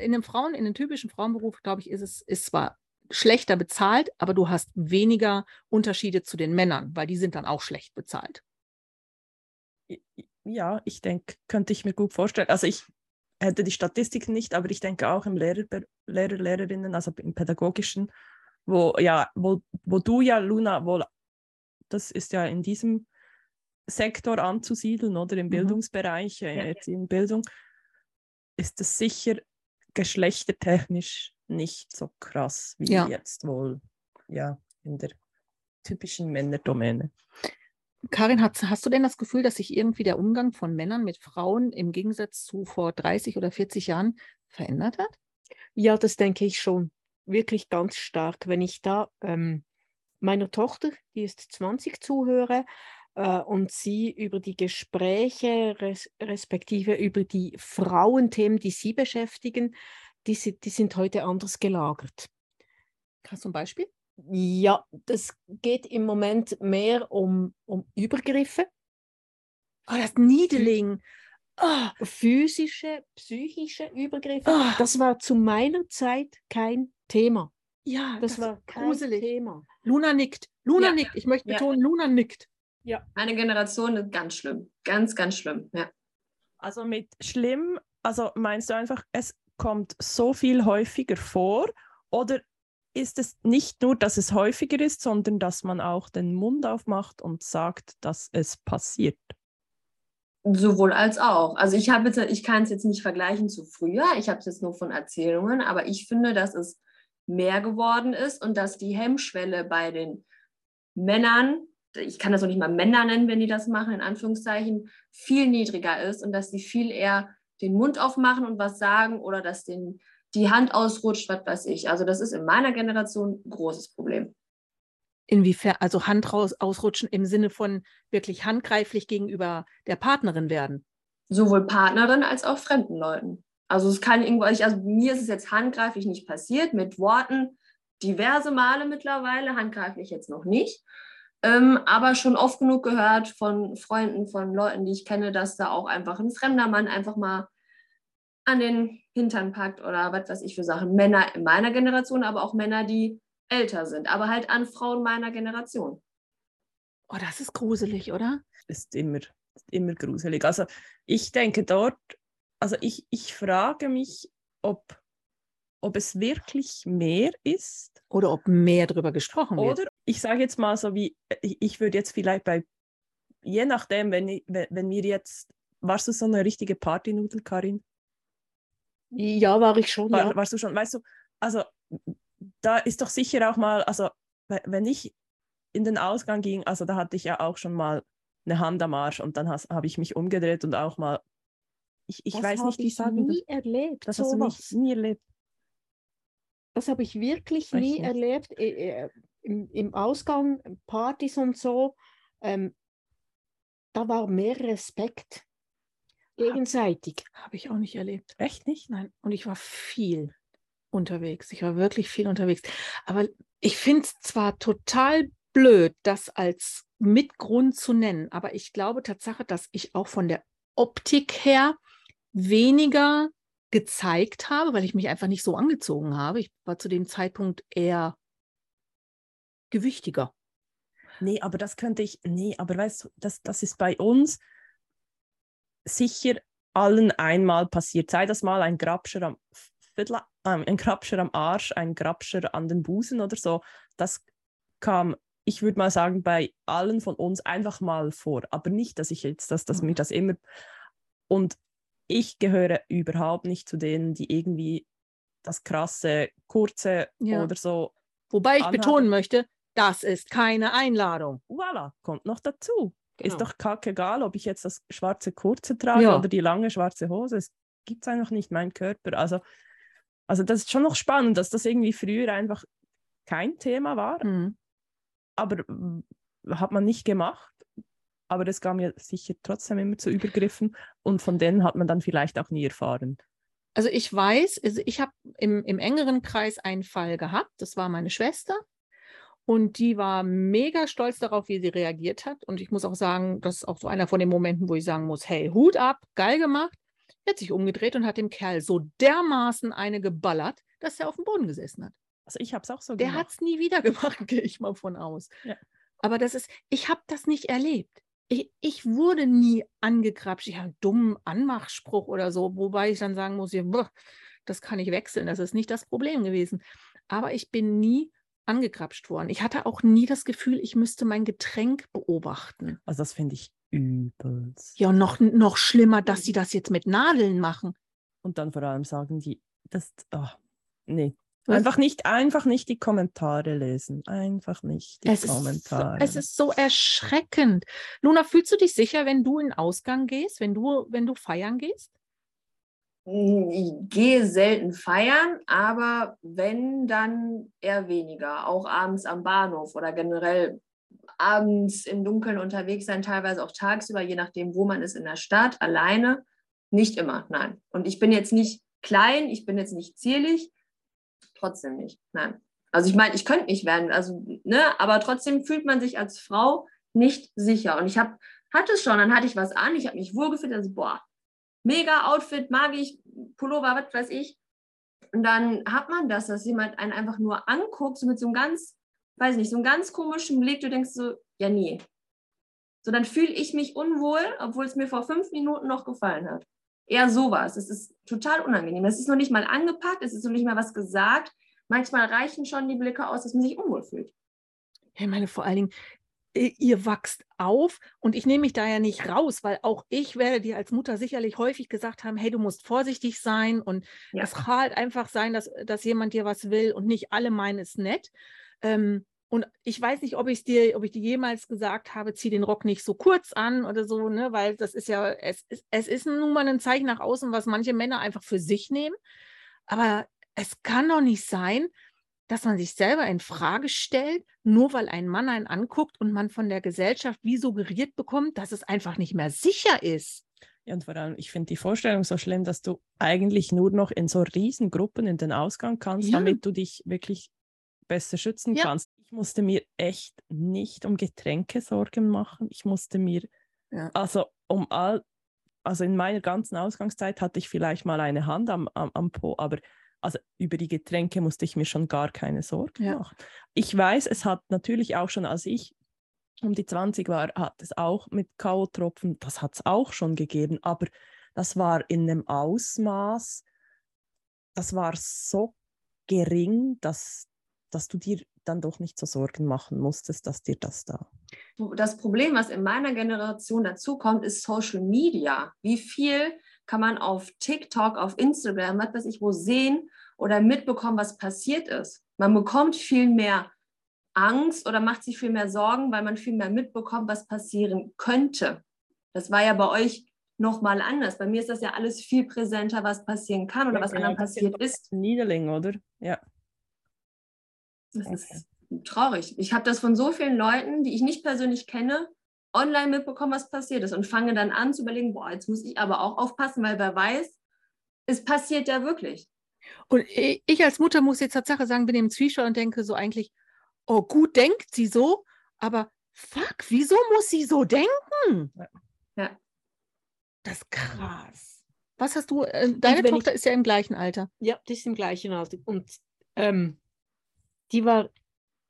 In einem Frauen, in einem typischen Frauenberuf, glaube ich, ist es ist zwar schlechter bezahlt, aber du hast weniger Unterschiede zu den Männern, weil die sind dann auch schlecht bezahlt. Ja, ich denke, könnte ich mir gut vorstellen. Also ich hätte die Statistiken nicht, aber ich denke auch im Lehrer, Lehrer Lehrerinnen, also im pädagogischen, wo ja, wo, wo du ja, Luna, wohl, das ist ja in diesem Sektor anzusiedeln oder im mhm. Bildungsbereich, äh, jetzt in Bildung, ist es sicher geschlechtertechnisch nicht so krass wie ja. jetzt wohl ja, in der typischen Männerdomäne. Karin, hast, hast du denn das Gefühl, dass sich irgendwie der Umgang von Männern mit Frauen im Gegensatz zu vor 30 oder 40 Jahren verändert hat? Ja, das denke ich schon. Wirklich ganz stark. Wenn ich da ähm, meiner Tochter, die ist 20, zuhöre und sie über die Gespräche res respektive über die Frauenthemen, die sie beschäftigen, die, die sind heute anders gelagert. Hast du ein Beispiel? Ja, das geht im Moment mehr um, um Übergriffe. Oh, das Needling. Oh. Physische, psychische Übergriffe. Oh. Das war zu meiner Zeit kein Thema. Ja, das, das war kein gruselig. Thema. Luna nickt. Luna ja. nickt. Ich möchte betonen, ja. Luna nickt. Ja. Eine Generation ist ganz schlimm. Ganz, ganz schlimm. Ja. Also mit schlimm, also meinst du einfach, es kommt so viel häufiger vor oder ist es nicht nur, dass es häufiger ist, sondern dass man auch den Mund aufmacht und sagt, dass es passiert. Sowohl als auch. Also ich habe jetzt, ich kann es jetzt nicht vergleichen zu früher, ich habe es jetzt nur von Erzählungen, aber ich finde, dass es mehr geworden ist und dass die Hemmschwelle bei den Männern, ich kann das auch nicht mal Männer nennen, wenn die das machen, in Anführungszeichen, viel niedriger ist und dass sie viel eher den Mund aufmachen und was sagen oder dass den die Hand ausrutscht, was weiß ich. Also das ist in meiner Generation ein großes Problem. Inwiefern, also Hand raus, ausrutschen im Sinne von wirklich handgreiflich gegenüber der Partnerin werden? Sowohl Partnerin als auch fremden Leuten. Also es kann irgendwo, also mir ist es jetzt handgreiflich nicht passiert, mit Worten diverse Male mittlerweile, handgreiflich jetzt noch nicht. Ähm, aber schon oft genug gehört von Freunden, von Leuten, die ich kenne, dass da auch einfach ein fremder Mann einfach mal an den Hintern packt oder was weiß ich für Sachen. Männer in meiner Generation, aber auch Männer, die älter sind, aber halt an Frauen meiner Generation. Oh, das ist gruselig, oder? Ist immer, immer gruselig. Also ich denke dort, also ich, ich frage mich, ob, ob es wirklich mehr ist. Oder ob mehr darüber gesprochen wird. Oder ich sage jetzt mal so wie, ich würde jetzt vielleicht bei, je nachdem, wenn, wenn, wenn wir jetzt, warst du so eine richtige Partynudel, Karin? Ja, war ich schon. War, ja. Warst du schon? Weißt du, also da ist doch sicher auch mal, also wenn ich in den Ausgang ging, also da hatte ich ja auch schon mal eine Hand am Arsch und dann habe ich mich umgedreht und auch mal, ich, ich weiß nicht, wie ich sagen nie das. erlebt. Das hast du nicht, nie erlebt. Das habe ich wirklich Weiß nie erlebt. Im, Im Ausgang, Partys und so, ähm, da war mehr Respekt gegenseitig. Habe ich auch nicht erlebt. Echt nicht? Nein. Und ich war viel unterwegs. Ich war wirklich viel unterwegs. Aber ich finde es zwar total blöd, das als Mitgrund zu nennen, aber ich glaube Tatsache, dass ich auch von der Optik her weniger gezeigt habe, weil ich mich einfach nicht so angezogen habe. Ich war zu dem Zeitpunkt eher gewichtiger. Nee, aber das könnte ich, nee, aber weißt du, das, das ist bei uns, sicher allen einmal passiert. Sei das mal ein Grabscher am, Viertel, äh, ein Grabscher am Arsch, ein Grabscher an den Busen oder so. Das kam, ich würde mal sagen, bei allen von uns einfach mal vor. Aber nicht, dass ich jetzt, dass, dass mir das immer. Und ich gehöre überhaupt nicht zu denen, die irgendwie das krasse, kurze ja. oder so. Wobei ich anhaben. betonen möchte, das ist keine Einladung. Voilà, kommt noch dazu. Genau. Ist doch kackegal, ob ich jetzt das schwarze Kurze trage ja. oder die lange schwarze Hose. Es gibt es einfach nicht, mein Körper. Also, also das ist schon noch spannend, dass das irgendwie früher einfach kein Thema war. Mhm. Aber hat man nicht gemacht. Aber es kam mir sicher trotzdem immer zu Übergriffen und von denen hat man dann vielleicht auch nie erfahren. Also ich weiß, also ich habe im, im engeren Kreis einen Fall gehabt, das war meine Schwester. Und die war mega stolz darauf, wie sie reagiert hat. Und ich muss auch sagen, das ist auch so einer von den Momenten, wo ich sagen muss, hey, Hut ab, geil gemacht. Er hat sich umgedreht und hat dem Kerl so dermaßen eine geballert, dass er auf dem Boden gesessen hat. Also ich habe es auch so Der gemacht. hat es nie wieder gemacht, gehe ich mal von aus. Ja. Aber das ist, ich habe das nicht erlebt. Ich, ich wurde nie angekrapscht. Ich habe einen dummen Anmachspruch oder so, wobei ich dann sagen muss, ja, boah, das kann ich wechseln. Das ist nicht das Problem gewesen. Aber ich bin nie angekrapscht worden. Ich hatte auch nie das Gefühl, ich müsste mein Getränk beobachten. Also das finde ich übelst. Ja, noch, noch schlimmer, dass sie das jetzt mit Nadeln machen. Und dann vor allem sagen die, das, ah, nee. Einfach nicht, einfach nicht die Kommentare lesen. Einfach nicht die Es ist, so, Kommentare. es ist so erschreckend. Luna, fühlst du dich sicher, wenn du in den Ausgang gehst, wenn du, wenn du feiern gehst? Ich gehe selten feiern, aber wenn, dann eher weniger. Auch abends am Bahnhof oder generell abends im Dunkeln unterwegs sein, teilweise auch tagsüber, je nachdem, wo man ist in der Stadt, alleine. Nicht immer, nein. Und ich bin jetzt nicht klein, ich bin jetzt nicht zierlich, trotzdem nicht, nein. Also ich meine, ich könnte nicht werden, also, ne, aber trotzdem fühlt man sich als Frau nicht sicher. Und ich habe, hatte es schon, dann hatte ich was an, ich habe mich wohlgefühlt, also boah, mega Outfit, mag ich, Pullover, was weiß ich. Und dann hat man das, dass jemand einen einfach nur anguckt, so mit so einem ganz, weiß nicht, so einem ganz komischen Blick, du denkst so, ja, nie. So, dann fühle ich mich unwohl, obwohl es mir vor fünf Minuten noch gefallen hat. Eher sowas. Es ist total unangenehm. Es ist noch nicht mal angepackt, es ist noch nicht mal was gesagt. Manchmal reichen schon die Blicke aus, dass man sich unwohl fühlt. Ich meine, vor allen Dingen, i- ihr wachst auf und ich nehme mich da ja nicht raus, weil auch ich werde dir als Mutter sicherlich häufig gesagt haben, hey, du musst vorsichtig sein und Ja. es kann halt einfach sein, dass, dass jemand dir was will und nicht alle meinen es nett. Ähm, und ich weiß nicht, ob ich dir, ob ich dir jemals gesagt habe, zieh den Rock nicht so kurz an oder so, ne, weil das ist ja, es ist, es ist nun mal ein Zeichen nach außen, was manche Männer einfach für sich nehmen. Aber es kann doch nicht sein, dass man sich selber in Frage stellt, nur weil ein Mann einen anguckt und man von der Gesellschaft wie suggeriert bekommt, dass es einfach nicht mehr sicher ist. Ja, und vor allem, ich finde die Vorstellung so schlimm, dass du eigentlich nur noch in so Riesengruppen in den Ausgang kannst, Ja. damit du dich wirklich besser schützen Ja. kannst. Ich musste mir echt nicht um Getränke Sorgen machen. Ich musste mir, Ja. also um all, also in meiner ganzen Ausgangszeit hatte ich vielleicht mal eine Hand am, am, am Po, aber also über die Getränke musste ich mir schon gar keine Sorgen Ja. machen. Ich weiß, es hat natürlich auch schon, als ich um die 20 war, hat es auch mit K.O.-Tropfen, das hat es auch schon gegeben, aber das war in einem Ausmaß, das war so gering, dass, dass du dir dann doch nicht so Sorgen machen musstest, dass dir das da. Das Problem, was in meiner Generation dazukommt, ist Social Media. Wie viel kann man auf TikTok, auf Instagram, was weiß ich, wo sehen oder mitbekommen, was passiert ist? Man bekommt viel mehr Angst oder macht sich viel mehr Sorgen, weil man viel mehr mitbekommt, was passieren könnte. Das war ja bei euch nochmal anders. Bei mir ist das ja alles viel präsenter, was passieren kann oder Ja, was genau, anderen passiert ist. Niederling, oder? Ja. Das Okay. ist traurig. Ich habe das von so vielen Leuten, die ich nicht persönlich kenne, online mitbekommen, was passiert ist und fange dann an zu überlegen, boah, jetzt muss ich aber auch aufpassen, weil wer weiß, es passiert ja wirklich. Und ich als Mutter muss jetzt Tatsache sagen, bin im Zwiespalt und denke so eigentlich, oh, gut denkt sie so, aber fuck, wieso muss sie so denken? Ja. Das ist krass. Was hast du, äh, deine Tochter ist ja im gleichen Alter. Ja, die ist im gleichen Alter. Und ähm, die war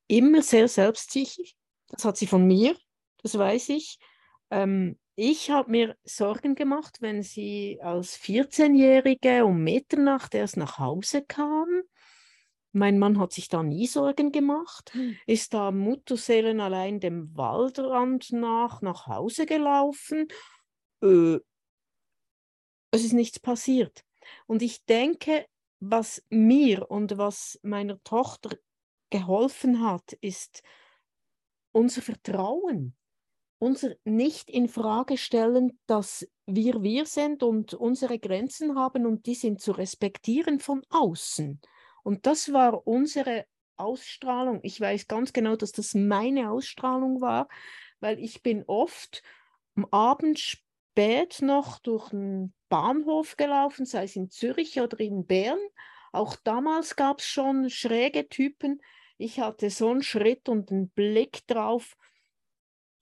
immer sehr selbstsicher. Das hat sie von mir, das weiß ich. Ähm, ich habe mir Sorgen gemacht, wenn sie als 14-Jährige um Mitternacht erst nach Hause kam. Mein Mann hat sich da nie Sorgen gemacht, ist da Mutterseelen allein dem Waldrand nach nach Hause gelaufen. Äh, es ist nichts passiert. Und ich denke, was mir und was meiner Tochter geholfen hat, ist unser Vertrauen, unser nicht in Frage stellen, dass wir wir sind und unsere Grenzen haben und die sind zu respektieren von außen. Und das war unsere Ausstrahlung. Ich weiß ganz genau, dass das meine Ausstrahlung war, weil ich bin oft am Abend spät noch durch den Bahnhof gelaufen, sei es in Zürich oder in Bern. Auch damals gab es schon schräge Typen. Ich hatte so einen Schritt und einen Blick drauf.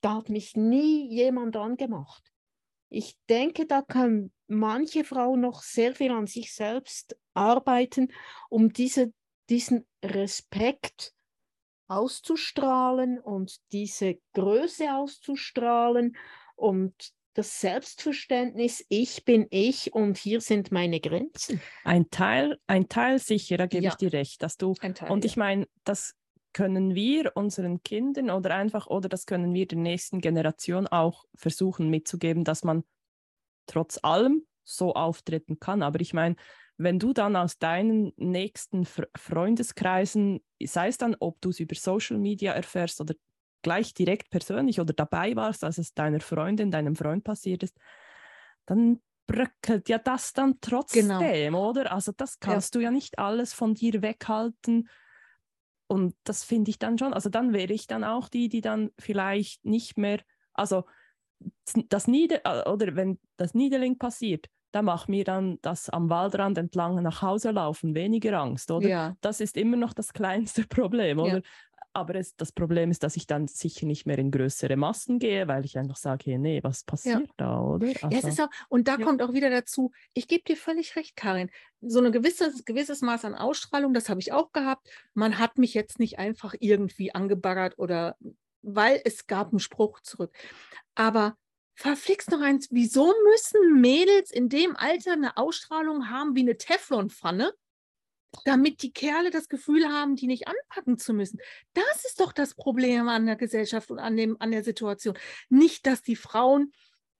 Da hat mich nie jemand angemacht. Ich denke, da kann manche Frau noch sehr viel an sich selbst arbeiten, um diese, diesen Respekt auszustrahlen und diese Größe auszustrahlen und das Selbstverständnis, ich bin ich und hier sind meine Grenzen. Ein Teil, ein Teil sicher, da gebe ja. ich dir recht, dass du Teil, und ich meine, das können wir unseren Kindern oder einfach oder das können wir der nächsten Generation auch versuchen mitzugeben, dass man trotz allem so auftreten kann. Aber ich meine, wenn du dann aus deinen nächsten Freundeskreisen, sei es dann, ob du es über Social Media erfährst oder gleich direkt persönlich oder dabei warst, als es deiner Freundin, deinem Freund passiert ist, dann bröckelt ja das dann trotzdem, genau. oder? Also das kannst ja. du ja nicht alles von dir weghalten. Und das finde ich dann schon, also dann wäre ich dann auch die, die dann vielleicht nicht mehr, also das Nieder oder wenn das Niederling passiert, da macht mir dann das am Waldrand entlang nach Hause laufen weniger Angst, oder? Ja. Das ist immer noch das kleinste Problem, oder? Ja. Aber es, das Problem ist, dass ich dann sicher nicht mehr in größere Massen gehe, weil ich einfach sage, hey, nee, was passiert ja. da, oder? Also, ja, es ist auch, und da kommt auch wieder dazu, ich gebe dir völlig recht, Karin, so ein gewisses, gewisses Maß an Ausstrahlung, das habe ich auch gehabt. Man hat mich jetzt nicht einfach irgendwie angebaggert oder weil es gab einen Spruch zurück. Aber verflixt noch eins, wieso müssen Mädels in dem Alter eine Ausstrahlung haben wie eine Teflonpfanne, damit die Kerle das Gefühl haben, die nicht anpacken zu müssen? Das ist doch das Problem an der Gesellschaft und an, dem, an der Situation. Nicht, dass die Frauen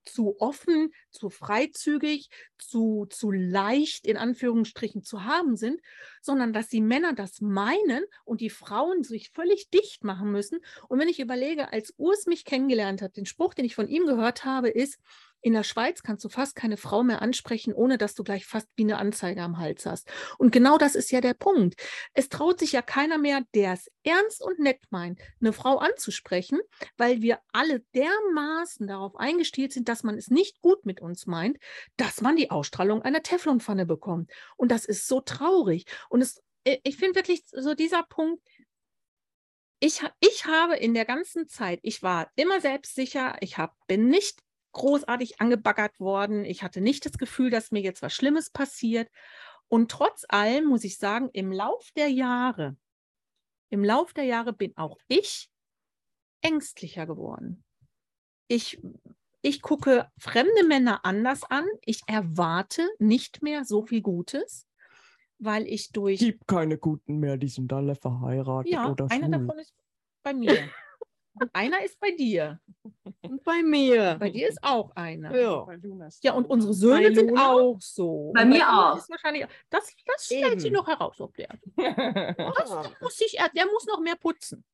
zu offen, zu freizügig, zu, zu leicht in Anführungsstrichen zu haben sind, sondern dass die Männer das meinen und die Frauen sich völlig dicht machen müssen. Und wenn ich überlege, als Urs mich kennengelernt hat, den Spruch, den ich von ihm gehört habe, ist, in der Schweiz kannst du fast keine Frau mehr ansprechen, ohne dass du gleich fast wie eine Anzeige am Hals hast. Und genau das ist ja der Punkt. Es traut sich ja keiner mehr, der es ernst und nett meint, eine Frau anzusprechen, weil wir alle dermaßen darauf eingestellt sind, dass man es nicht gut mit uns meint, dass man die Ausstrahlung einer Teflonpfanne bekommt. Und das ist so traurig. Und es, ich finde wirklich so dieser Punkt, ich, ich habe in der ganzen Zeit, ich war immer selbstsicher, ich hab, bin nicht großartig angebaggert worden. Ich hatte nicht das Gefühl, dass mir jetzt was Schlimmes passiert. Und trotz allem muss ich sagen, im Lauf der Jahre, im Lauf der Jahre bin auch ich ängstlicher geworden. Ich, ich gucke fremde Männer anders an. Ich erwarte nicht mehr so viel Gutes, weil ich durch. Es gibt keine Guten mehr, die sind alle verheiratet ja, oder einer davon ist bei mir. Und einer ist bei dir. Und bei mir. Bei dir ist auch einer. Ja, ja und unsere Söhne sind auch so. Bei und mir bei auch. Wahrscheinlich, das, das stellt sie noch heraus, ob der. Das muss ich, der muss noch mehr putzen.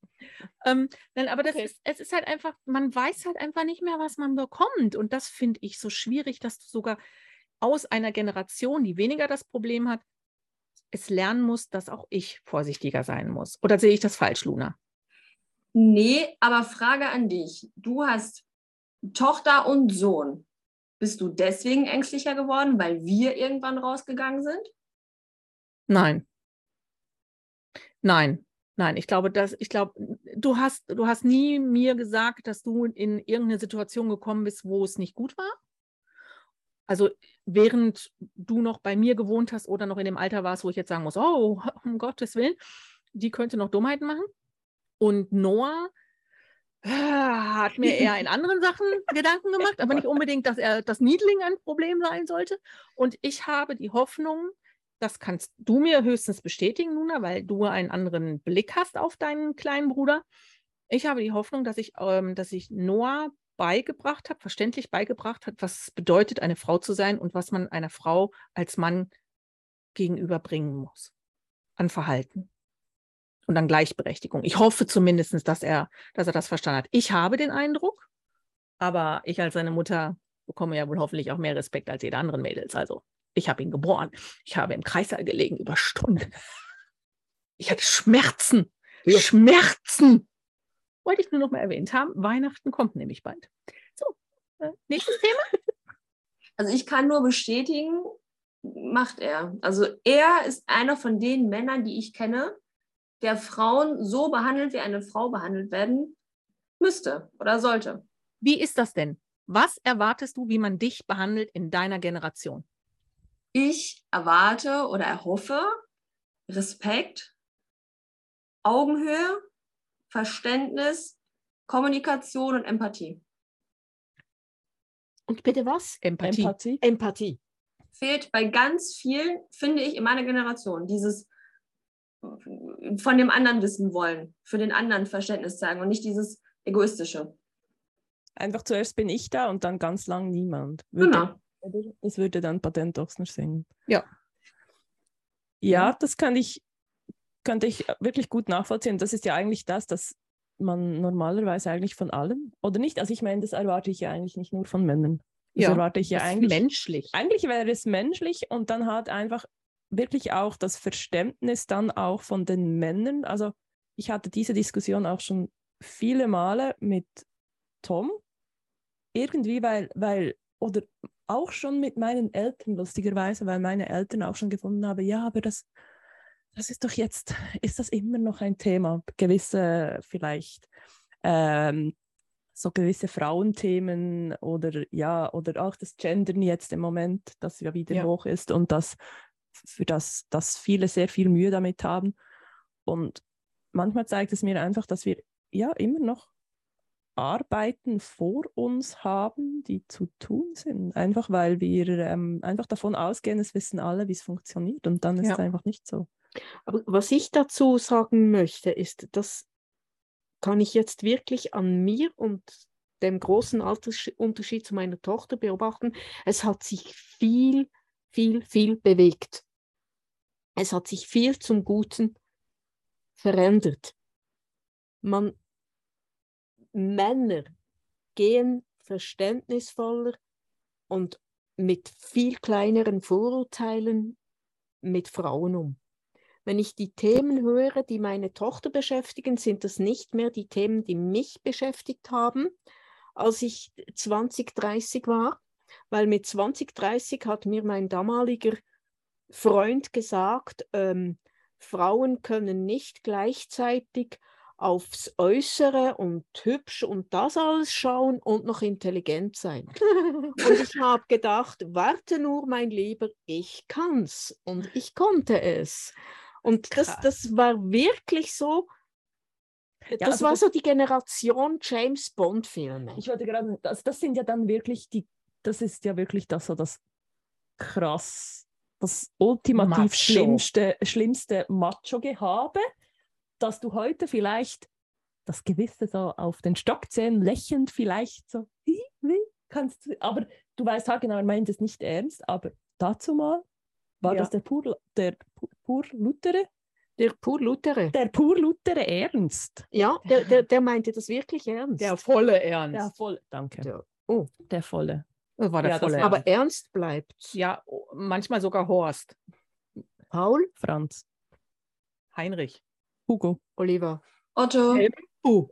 Ähm, nein, aber das okay. ist, es ist halt einfach, man weiß halt einfach nicht mehr, was man bekommt. Und das finde ich so schwierig, dass du sogar aus einer Generation, die weniger das Problem hat, es lernen muss, dass auch ich vorsichtiger sein muss. Oder sehe ich das falsch, Luna? Nee, aber Frage an dich. Du hast Tochter und Sohn. Bist du deswegen ängstlicher geworden, weil wir irgendwann rausgegangen sind? Nein. Nein. Nein, ich glaube, dass, ich glaube, du hast, du hast nie mir gesagt, dass du in irgendeine Situation gekommen bist, wo es nicht gut war. Also während du noch bei mir gewohnt hast oder noch in dem Alter warst, wo ich jetzt sagen muss, oh, um Gottes Willen, die könnte noch Dummheiten machen. Und Noah äh, hat mir eher in anderen Sachen Gedanken gemacht, aber nicht unbedingt, dass er das Niedling ein Problem sein sollte. Und ich habe die Hoffnung, das kannst du mir höchstens bestätigen, Nuna, weil du einen anderen Blick hast auf deinen kleinen Bruder. Ich habe die Hoffnung, dass ich, ähm, dass ich Noah beigebracht habe, verständlich beigebracht hat, was es bedeutet, eine Frau zu sein und was man einer Frau als Mann gegenüberbringen muss an Verhalten und an Gleichberechtigung. Ich hoffe zumindest, dass er, dass er das verstanden hat. Ich habe den Eindruck, aber ich als seine Mutter bekomme ja wohl hoffentlich auch mehr Respekt als jede andere Mädels. Also ich habe ihn geboren. Ich habe im Kreissaal gelegen über Stunden. Ich hatte Schmerzen. Ja. Schmerzen. Wollte ich nur noch mal erwähnt haben. Weihnachten kommt nämlich bald. So, Nächstes Thema? Also ich kann nur bestätigen, macht er. Also er ist einer von den Männern, die ich kenne, der Frauen so behandelt, wie eine Frau behandelt werden müsste oder sollte. Wie ist das denn? Was erwartest du, wie man dich behandelt in deiner Generation? Ich erwarte oder erhoffe Respekt, Augenhöhe, Verständnis, Kommunikation und Empathie. Und bitte was? Empathie. Empathie. Empathie. Fehlt bei ganz vielen, finde ich, in meiner Generation. Dieses von dem anderen wissen wollen, für den anderen Verständnis zeigen und nicht dieses egoistische. Einfach zuerst bin ich da und dann ganz lang niemand. Würde, Genau. Das würde dann Patent Ochsner singen. Ja. Ja, das kann ich, könnte ich wirklich gut nachvollziehen. Das ist ja eigentlich das, dass man normalerweise eigentlich von allen, oder nicht? Also ich meine, das erwarte ich ja eigentlich nicht nur von Männern. Das Ja, erwarte ich ja Das ist eigentlich. menschlich. Eigentlich wäre es menschlich und dann halt einfach wirklich auch das Verständnis dann auch von den Männern. Also ich hatte diese Diskussion auch schon viele Male mit Tom. Irgendwie, weil, weil, oder auch schon mit meinen Eltern, lustigerweise, weil meine Eltern auch schon gefunden haben, ja, aber das, das ist doch jetzt, ist das immer noch ein Thema? Gewisse vielleicht ähm, so gewisse Frauenthemen oder ja, oder auch das Gendern jetzt im Moment, das ja wieder Ja. hoch ist und das für das, dass viele sehr viel Mühe damit haben. Und manchmal zeigt es mir einfach, dass wir ja immer noch Arbeiten vor uns haben, die zu tun sind. Einfach weil wir ähm, einfach davon ausgehen, es wissen alle, wie es funktioniert. Und dann ist Ja. es einfach nicht so. Aber was ich dazu sagen möchte, ist, das kann ich jetzt wirklich an mir und dem großen Altersunterschied zu meiner Tochter beobachten. Es hat sich viel, viel, viel bewegt. Es hat sich viel zum Guten verändert. Man, Männer gehen verständnisvoller und mit viel kleineren Vorurteilen mit Frauen um. Wenn ich die Themen höre, die meine Tochter beschäftigen, sind das nicht mehr die Themen, die mich beschäftigt haben, als ich 20, 30 war, weil mit 20, 30 hat mir mein damaliger Freund gesagt, ähm, Frauen können nicht gleichzeitig aufs Äußere und hübsch und das alles schauen und noch intelligent sein. Und ich habe gedacht, warte nur, mein Lieber, ich kann's. Und ich konnte es. Und das, Krass. das war wirklich so, Ja, das also war das- so die Generation James Bond-Filme. Ich wollte gerade, das, das sind ja dann wirklich die, das ist ja wirklich das so das krass, das ultimativ Macho. schlimmste, schlimmste Macho-Gehabe, dass du heute vielleicht das Gewisse so auf den Stockzähnen lächelnd vielleicht so, "Hi, wie kannst du, aber du weißt halt genau, er meint es nicht ernst, aber dazu mal war Ja. das der pur, der pu- pur Lutere, Der pur Luthere. der pur Lutere Ernst. Ja, der, der, der meinte das wirklich ernst. Der volle Ernst. Der voll, danke. Der- oh. Der volle. Das war der Ja, volle war- Aber Ernst. bleibt. Ja, oh, manchmal sogar Horst. Paul, Franz. Heinrich. Hugo. Oliver. Otto, Hey. Uh.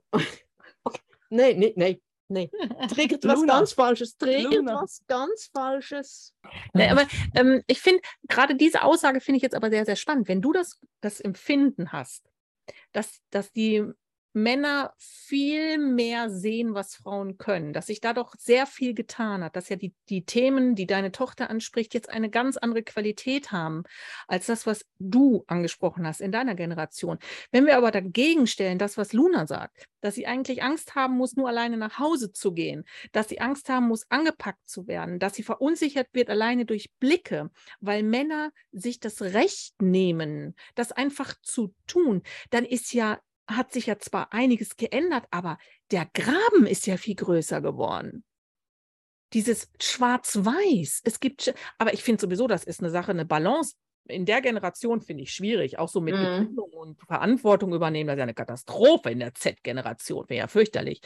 Nee, nee, nee, nee. Triggert was ganz Falsches. Luna. was ganz Falsches. Nee, aber ähm, ich finde, gerade diese Aussage finde ich jetzt aber sehr, sehr spannend. Wenn du das, das Empfinden hast, dass, dass die Männer viel mehr sehen, was Frauen können, dass sich da doch sehr viel getan hat, dass ja die, die Themen, die deine Tochter anspricht, jetzt eine ganz andere Qualität haben als das, was du angesprochen hast in deiner Generation. Wenn wir aber dagegen stellen, das, was Luna sagt, dass sie eigentlich Angst haben muss, nur alleine nach Hause zu gehen, dass sie Angst haben muss, angepackt zu werden, dass sie verunsichert wird alleine durch Blicke, weil Männer sich das Recht nehmen, das einfach zu tun, dann ist ja, hat sich ja zwar einiges geändert, aber der Graben ist ja viel größer geworden. Dieses Schwarz-Weiß, es gibt, aber ich finde sowieso, das ist eine Sache, eine Balance. In der Generation finde ich schwierig, auch so mit Mhm. Begründung und Verantwortung übernehmen, das ist ja eine Katastrophe in der Z-Generation, wäre ja fürchterlich.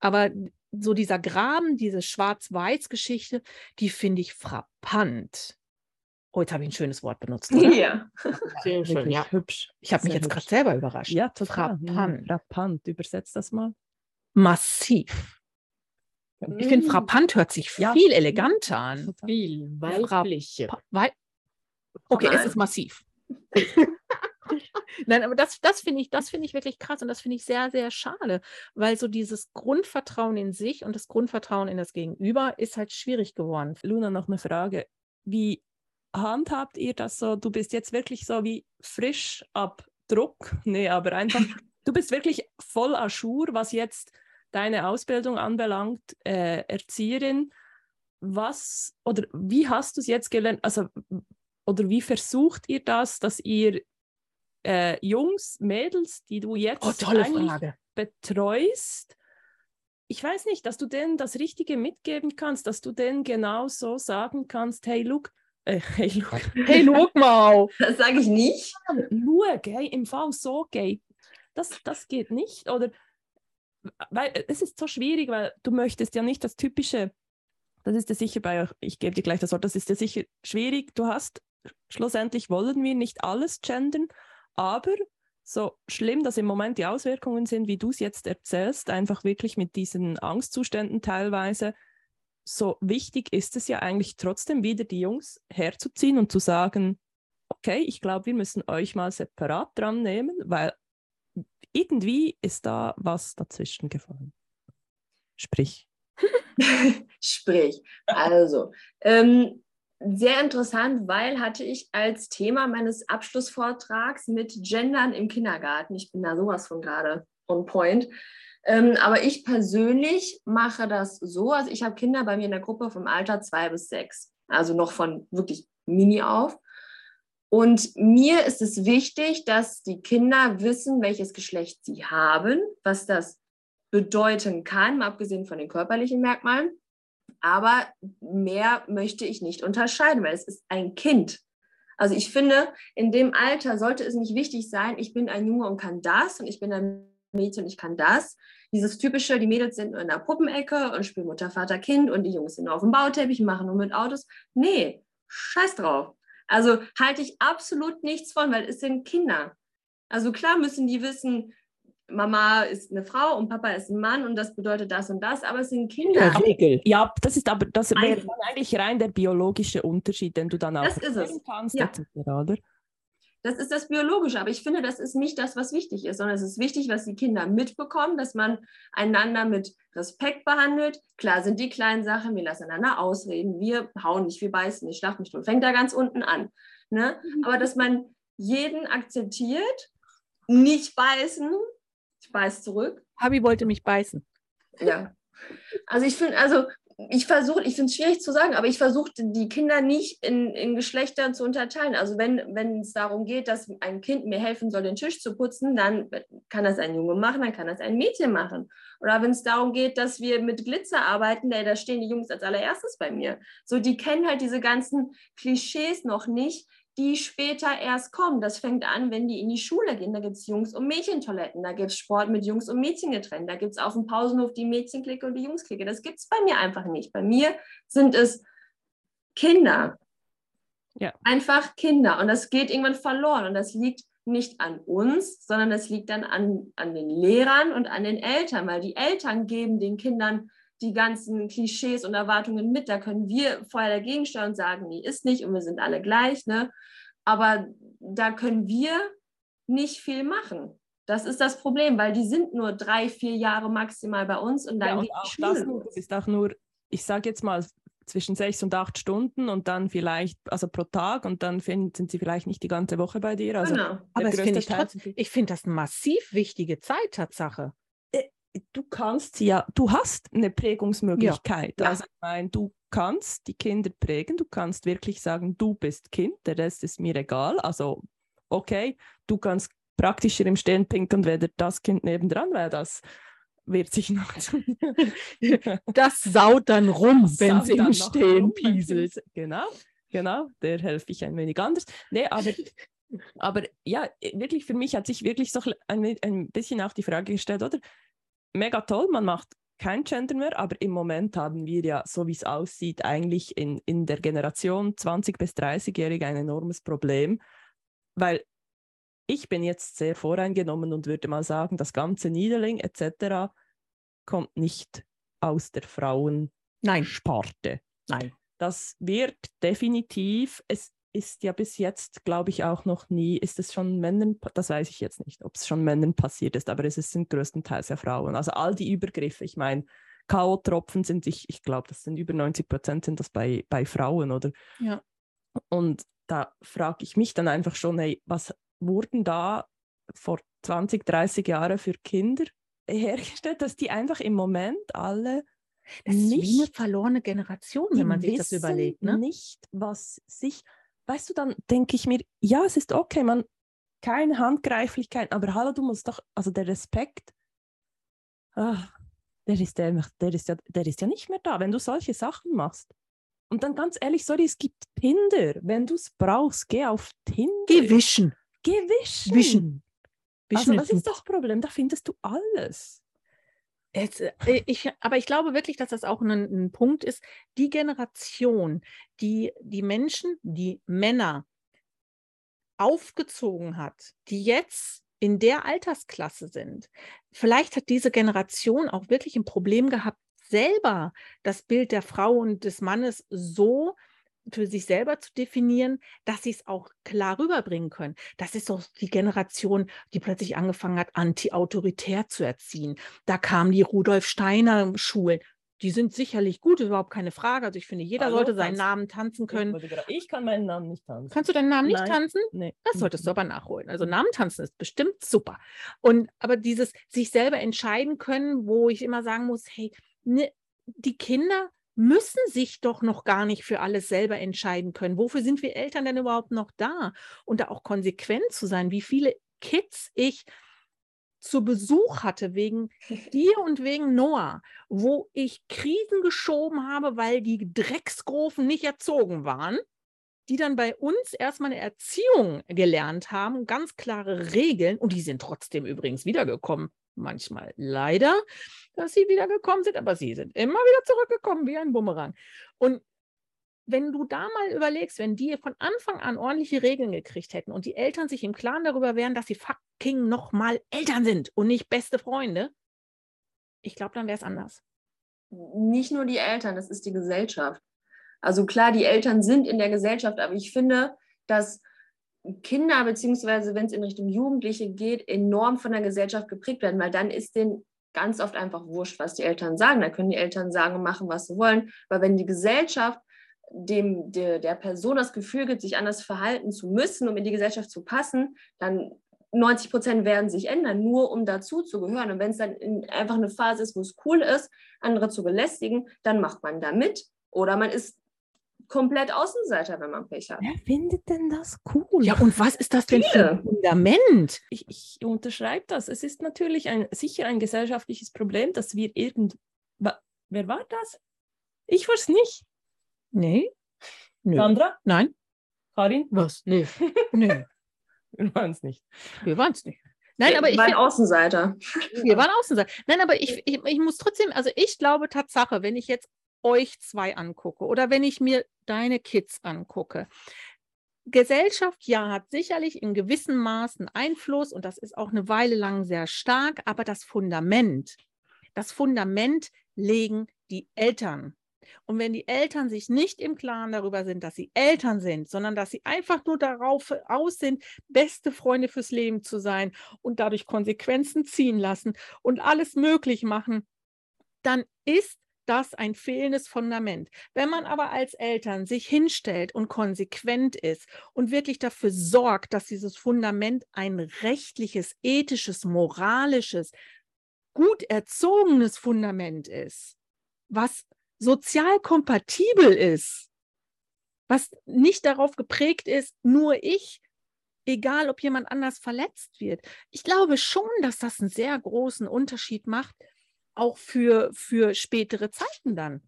Aber so dieser Graben, diese Schwarz-Weiß-Geschichte, die finde ich frappant. Oh, jetzt habe ich ein schönes Wort benutzt. Oder? ja. Sehr schön, ja. hübsch. Ich habe mich jetzt gerade selber überrascht. Ja, total. Frappant. Frappant. Übersetzt das mal. Massiv. Ich finde, frappant hört sich Ja. viel eleganter an. Viel Weiblicher. Wei okay, es Nein. ist massiv. Nein, aber das, das finde ich, das finde ich wirklich krass und das finde ich sehr, sehr schade, weil so dieses Grundvertrauen in sich und das Grundvertrauen in das Gegenüber ist halt schwierig geworden. Luna, noch eine Frage. Wie handhabt ihr das so? Du bist jetzt wirklich so wie frisch ab Druck? Nee, aber einfach, du bist wirklich voll jour, was jetzt deine Ausbildung anbelangt, äh, Erzieherin. Was oder wie hast du es jetzt gelernt? Also, oder wie versucht ihr das, dass ihr äh, Jungs, Mädels, die du jetzt Oh, eigentlich betreust, ich weiß nicht, dass du denen das Richtige mitgeben kannst, dass du denen genau so sagen kannst, hey, look, äh, hey, look, Hey, mal. Das sage ich nicht. schau, hey, im Fall so geht. Das, das geht nicht. Oder, weil es ist so schwierig, weil du möchtest ja nicht das typische, das ist ja sicher bei euch, ich gebe dir gleich das Wort, das ist ja sicher schwierig. Du hast, schlussendlich wollen wir nicht alles gendern, aber so schlimm, dass im Moment die Auswirkungen sind, wie du es jetzt erzählst, einfach wirklich mit diesen Angstzuständen teilweise, so wichtig ist es ja eigentlich trotzdem wieder die Jungs herzuziehen und zu sagen, okay, ich glaube, wir müssen euch mal separat dran nehmen, weil irgendwie ist da was dazwischen gefallen. Sprich. Sprich, also, ähm, sehr interessant, weil hatte ich als Thema meines Abschlussvortrags mit Gendern im Kindergarten. Ich bin da sowas von gerade on point. Ähm, aber ich persönlich mache das so, also ich habe Kinder bei mir in der Gruppe vom Alter zwei bis sechs, also noch von wirklich mini auf. Und mir ist es wichtig, dass die Kinder wissen, welches Geschlecht sie haben, was das bedeuten kann, mal abgesehen von den körperlichen Merkmalen. Aber mehr möchte ich nicht unterscheiden, weil es ist ein Kind. Also ich finde, in dem Alter sollte es nicht wichtig sein, ich bin ein Junge und kann das und ich bin ein Mädchen und ich kann das. Dieses typische, die Mädels sind nur in der Puppenecke und spielen Mutter, Vater, Kind und die Jungs sind nur auf dem Bauteppich und machen nur mit Autos. Nee, scheiß drauf. Also halte ich absolut nichts von, weil es sind Kinder. Also klar müssen die wissen, Mama ist eine Frau und Papa ist ein Mann und das bedeutet das und das, aber es sind Kinder. Regel. Ja, das ist aber das wäre Eigentlich- rein der biologische Unterschied, den du dann auch Das ist es. erkennen kannst, Ja. etc., oder? Das ist das Biologische, aber ich finde, das ist nicht das, was wichtig ist, sondern es ist wichtig, was die Kinder mitbekommen, dass man einander mit Respekt behandelt. Klar sind die kleinen Sachen, wir lassen einander ausreden, wir hauen nicht, wir beißen nicht, schlacht nicht und fängt da ganz unten an. Ne? Aber dass man jeden akzeptiert, nicht beißen, ich beiß zurück, Habi wollte mich beißen. ja. Also ich finde, also ich versuche, ich finde es schwierig zu sagen, aber ich versuche die Kinder nicht in, in Geschlechtern zu unterteilen. Also wenn, es darum geht, dass ein Kind mir helfen soll, den Tisch zu putzen, dann kann das ein Junge machen, dann kann das ein Mädchen machen. Oder wenn es darum geht, dass wir mit Glitzer arbeiten, ey, da stehen die Jungs als allererstes bei mir. So, die kennen halt diese ganzen Klischees noch nicht, die später erst kommen. Das fängt an, wenn die in die Schule gehen. Da gibt es Jungs- und Mädchentoiletten, da gibt es Sport mit Jungs und Mädchen getrennt, da gibt es auf dem Pausenhof die Mädchenklicke und die Jungsklicke. Das gibt es bei mir einfach nicht. Bei mir sind es Kinder. Ja. Einfach Kinder. Und das geht irgendwann verloren. Und das liegt nicht an uns, sondern das liegt dann an, an den Lehrern und an den Eltern, weil die Eltern geben den Kindern die ganzen Klischees und Erwartungen mit. Da können wir vorher dagegen steuern und sagen, nee, ist nicht und wir sind alle gleich. Ne? Aber da können wir nicht viel machen. Das ist das Problem, weil die sind nur drei, vier Jahre maximal bei uns und dann Ja, und geht die auch Schule das nur, los. ist auch nur, ich sage jetzt mal, zwischen sechs und acht Stunden und dann vielleicht, also pro Tag und dann find, sind sie vielleicht nicht die ganze Woche bei dir. Also Genau. Aber der das finde größte ich die- ich finde das eine massiv wichtige Zeit, Tatsache. Du kannst sie ja, du hast eine Prägungsmöglichkeit. Ja. Also ich meine, du kannst die Kinder prägen, du kannst wirklich sagen, du bist Kind, der Rest ist mir egal. Also okay, du kannst praktischer im Stehen pinkeln, weder das Kind nebendran, weil das wird sich noch Das saut dann rum, wenn Saut sie im Stehen rum, wenn pieselt. Genau, genau, der helfe ich ein wenig anders. Nee, aber, aber ja, wirklich für mich hat sich wirklich so ein, ein bisschen auch die Frage gestellt, oder? Mega toll, man macht kein Gender mehr, aber im Moment haben wir ja, so wie es aussieht, eigentlich in, in der Generation 20- bis 30-Jährige ein enormes Problem, weil ich bin jetzt sehr voreingenommen und würde mal sagen, das ganze Niederling etc. kommt nicht aus der Frauensparte. Nein. Nein. Das wird definitiv, es ist ja bis jetzt, glaube ich, auch noch nie, ist es schon Männern, das weiß ich jetzt nicht, ob es schon Männern passiert ist, aber es sind größtenteils ja Frauen. Also all die Übergriffe, ich meine, K.O.-Tropfen sind, ich, ich glaube, das sind über 90 Prozent sind das bei, bei Frauen, oder? Ja. Und da frage ich mich dann einfach schon, hey, was wurden da vor 20, 30 Jahren für Kinder hergestellt, dass die einfach im Moment alle das nicht, ist wie eine verlorene Generation, wenn man sich das überlegt. Ne? Nicht, was sich weißt du, dann denke ich mir, ja, es ist okay, man, keine Handgreiflichkeit, aber hallo, du musst doch, also der Respekt, ach, der, ist der, der, ist ja, der ist ja nicht mehr da, wenn du solche Sachen machst. Und dann ganz ehrlich, sorry, es gibt Tinder. Wenn du es brauchst, geh auf Tinder. Geh wischen. Geh wischen. Wischen. wischen also, was ist das Problem? Da findest du alles. Jetzt, äh, ich, aber ich glaube wirklich, dass das auch ein, ein, Punkt ist. Die Generation, die die Menschen, die Männer aufgezogen hat, die jetzt in der Altersklasse sind, vielleicht hat diese Generation auch wirklich ein Problem gehabt, selber das Bild der Frau und des Mannes so für sich selber zu definieren, dass sie es auch klar rüberbringen können. Das ist doch die Generation, die plötzlich angefangen hat, anti-autoritär zu erziehen. Da kamen die Rudolf Steiner Schulen. Die sind sicherlich gut, überhaupt keine Frage. Also ich finde, jeder Hallo, sollte seinen Namen tanzen können. Ich, kann meinen Namen nicht tanzen. Kannst du deinen Namen nicht Nein. tanzen? Nee. Das solltest du aber nachholen. Also Namen tanzen ist bestimmt super. Und aber dieses sich selber entscheiden können, wo ich immer sagen muss, hey, ne, die Kinder müssen sich doch noch gar nicht für alles selber entscheiden können. Wofür sind wir Eltern denn überhaupt noch da? Und da auch konsequent zu sein, wie viele Kids ich zu Besuch hatte wegen dir und wegen Noah, wo ich Krisen geschoben habe, weil die Drecksgrofen nicht erzogen waren, die dann bei uns erstmal eine Erziehung gelernt haben, ganz klare Regeln und die sind trotzdem übrigens wiedergekommen manchmal leider, dass sie wieder gekommen sind, aber sie sind immer wieder zurückgekommen wie ein Bumerang. Und wenn du da mal überlegst, wenn die von Anfang an ordentliche Regeln gekriegt hätten und die Eltern sich im Klaren darüber wären, dass sie fucking nochmal Eltern sind und nicht beste Freunde, ich glaube, dann wäre es anders. Nicht nur die Eltern, das ist die Gesellschaft. Also klar, die Eltern sind in der Gesellschaft, aber ich finde, dass Kinder, beziehungsweise wenn es in Richtung Jugendliche geht, enorm von der Gesellschaft geprägt werden, weil dann ist denen ganz oft einfach wurscht, was die Eltern sagen. Da können die Eltern sagen und machen, was sie wollen. Weil wenn die Gesellschaft dem, der, der Person das Gefühl gibt, sich anders verhalten zu müssen, um in die Gesellschaft zu passen, dann 90 Prozent werden sich ändern, nur um dazu zu gehören. Und wenn es dann einfach eine Phase ist, wo es cool ist, andere zu belästigen, dann macht man da mit. Oder man ist komplett Außenseiter, wenn man Pech hat. Wer findet denn das cool? Ja, und was ist das denn für ein Fundament? Ich, ich unterschreibe das. Es ist natürlich ein, sicher ein gesellschaftliches Problem, dass wir irgend... Wer war das? Ich war es nicht. Nee. Nö. Sandra? Nein. Karin? Was? Nee. nee. Wir waren es nicht. Wir waren es nicht. Nein, aber wir waren Außenseiter. Wir waren Außenseiter. Nein, aber ich, ich, ich muss trotzdem, also ich glaube Tatsache, wenn ich jetzt euch zwei angucke oder wenn ich mir deine Kids angucke. Gesellschaft, ja, hat sicherlich in gewissem Maßen Einfluss und das ist auch eine Weile lang sehr stark, aber das Fundament, das Fundament legen die Eltern. Und wenn die Eltern sich nicht im Klaren darüber sind, dass sie Eltern sind, sondern dass sie einfach nur darauf aus sind, beste Freunde fürs Leben zu sein und dadurch Konsequenzen ziehen lassen und alles möglich machen, dann ist das ein fehlendes Fundament. Wenn man aber als Eltern sich hinstellt und konsequent ist und wirklich dafür sorgt, dass dieses Fundament ein rechtliches, ethisches, moralisches, gut erzogenes Fundament ist, was sozial kompatibel ist, was nicht darauf geprägt ist, nur ich, egal ob jemand anders verletzt wird. Ich glaube schon, dass das einen sehr großen Unterschied macht, auch für, für spätere Zeiten dann.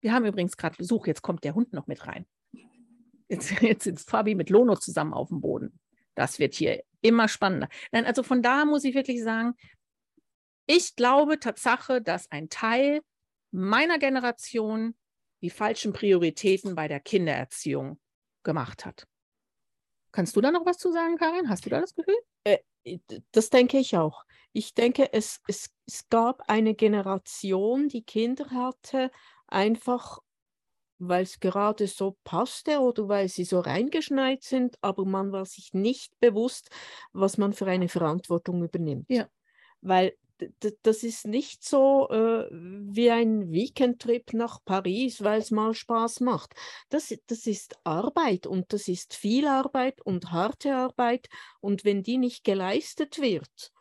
Wir haben übrigens gerade Besuch, jetzt kommt der Hund noch mit rein. Jetzt, jetzt sitzt Fabi mit Lono zusammen auf dem Boden. Das wird hier immer spannender. Nein, also von da muss ich wirklich sagen, ich glaube Tatsache, dass ein Teil meiner Generation die falschen Prioritäten bei der Kindererziehung gemacht hat. Kannst du da noch was zu sagen, Karin? Hast du da das Gefühl? Äh, das denke ich auch. Ich denke, es, es, es gab eine Generation, die Kinder hatte, einfach weil es gerade so passte oder weil sie so reingeschneit sind, aber man war sich nicht bewusst, was man für eine Verantwortung übernimmt. Ja. Weil das ist nicht so äh, wie ein Weekendtrip nach Paris, weil es mal Spaß macht. Das, das ist Arbeit und das ist viel Arbeit und harte Arbeit. Und wenn die nicht geleistet wird,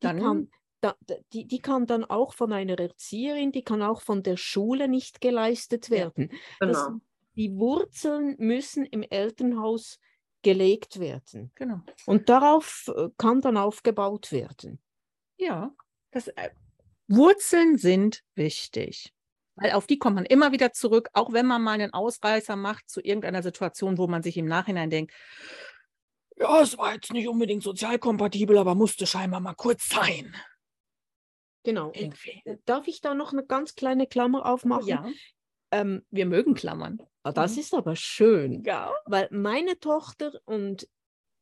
dann kann, da, die, die kann dann auch von einer Erzieherin, die kann auch von der Schule nicht geleistet werden. Ja, genau. Das, die Wurzeln müssen im Elternhaus gelegt werden. Genau. Und darauf äh, kann dann aufgebaut werden. Ja, das, äh, Wurzeln sind wichtig. Weil auf die kommt man immer wieder zurück, auch wenn man mal einen Ausreißer macht zu irgendeiner Situation, wo man sich im Nachhinein denkt, ja, es war jetzt nicht unbedingt sozialkompatibel, aber musste scheinbar mal kurz sein. Genau. Irgendwie. Äh, darf ich da noch eine ganz kleine Klammer aufmachen? Ja. Ähm, wir mögen Klammern. Ah, das mhm. ist aber schön. Ja. Weil meine Tochter und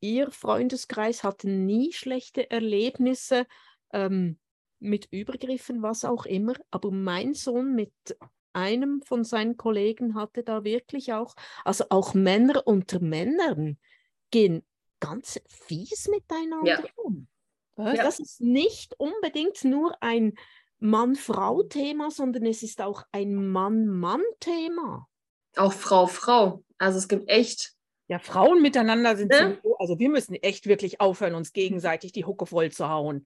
ihr Freundeskreis hatten nie schlechte Erlebnisse ähm, mit Übergriffen, was auch immer. Aber mein Sohn mit einem von seinen Kollegen hatte da wirklich auch, also auch Männer unter Männern gehen ganz fies miteinander ja. um. Was? Das ist nicht unbedingt nur ein Mann-Frau-Thema, sondern es ist auch ein Mann-Mann-Thema. Auch Frau-Frau. Also es gibt echt. Ja, Frauen miteinander sind ja. so, also wir müssen echt wirklich aufhören, uns gegenseitig die Hucke voll zu hauen.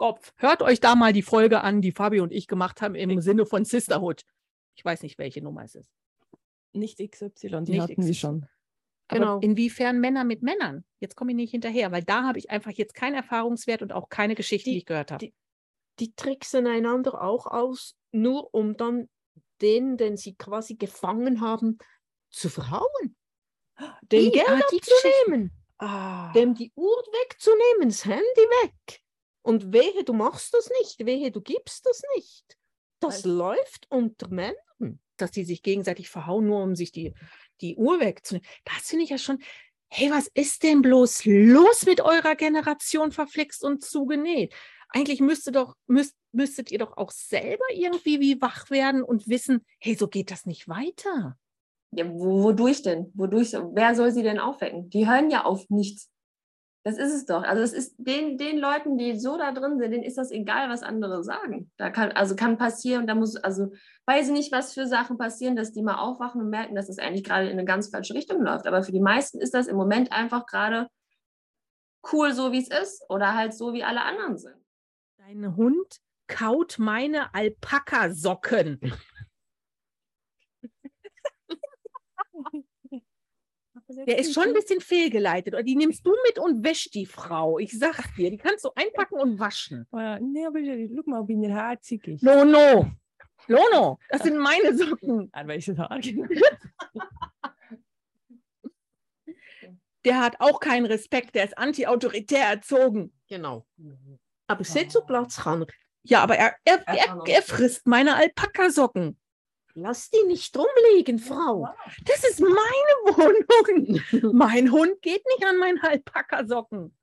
Kopf. Hört euch da mal die Folge an, die Fabi und ich gemacht haben im Sinne von Sisterhood. Ich weiß nicht, welche Nummer es ist. Nicht XY, die nicht hatten XY. sie schon. Genau. Aber inwiefern Männer mit Männern? Jetzt komme ich nicht hinterher, weil da habe ich einfach jetzt keinen Erfahrungswert und auch keine Geschichte, die, die ich gehört habe. Die, die tricksen einander auch aus, nur um dann den, den sie quasi gefangen haben, zu verhauen. Den die, Geld ah, abzunehmen. Ah. Dem die Uhr wegzunehmen, das Handy weg. Und wehe, du machst das nicht, wehe, du gibst das nicht. Das also, läuft unter Männern. Dass die sich gegenseitig verhauen, nur um sich die die Uhr wegzunehmen. Das finde ich ja schon, hey, was ist denn bloß los mit eurer Generation verflixt und zugenäht? Eigentlich müsste doch, müsst, müsstet ihr doch auch selber irgendwie wie wach werden und wissen, hey, so geht das nicht weiter. Ja, wodurch denn? Wodurch? Wer soll sie denn aufwecken? Die hören ja auf nichts. Das ist es doch. Also es ist den, den Leuten, die so da drin sind, denen ist das egal, was andere sagen. Da kann, also kann passieren, da muss, also weiß ich nicht, was für Sachen passieren, dass die mal aufwachen und merken, dass das eigentlich gerade in eine ganz falsche Richtung läuft. Aber für die meisten ist das im Moment einfach gerade cool, so wie es ist, oder halt so, wie alle anderen sind. Dein Hund kaut meine Alpaka-Socken. Der ist schon ein bisschen fehlgeleitet. Oder die nimmst du mit und wäschst die Frau. Ich sag dir, die kannst du einpacken und waschen. Nee, aber guck mal, wie er herzig ist. No, no. Lono, das sind meine Socken. An welchen Tag? Der hat auch keinen Respekt, der ist anti-autoritär erzogen. Genau. Aber Sitzplatz kann er. Ja, aber er, er, er, er frisst meine Alpaka-Socken. Lass die nicht rumliegen, Frau. Das ist meine Wohnung. mein Hund geht nicht an meinen Alpaka-Socken.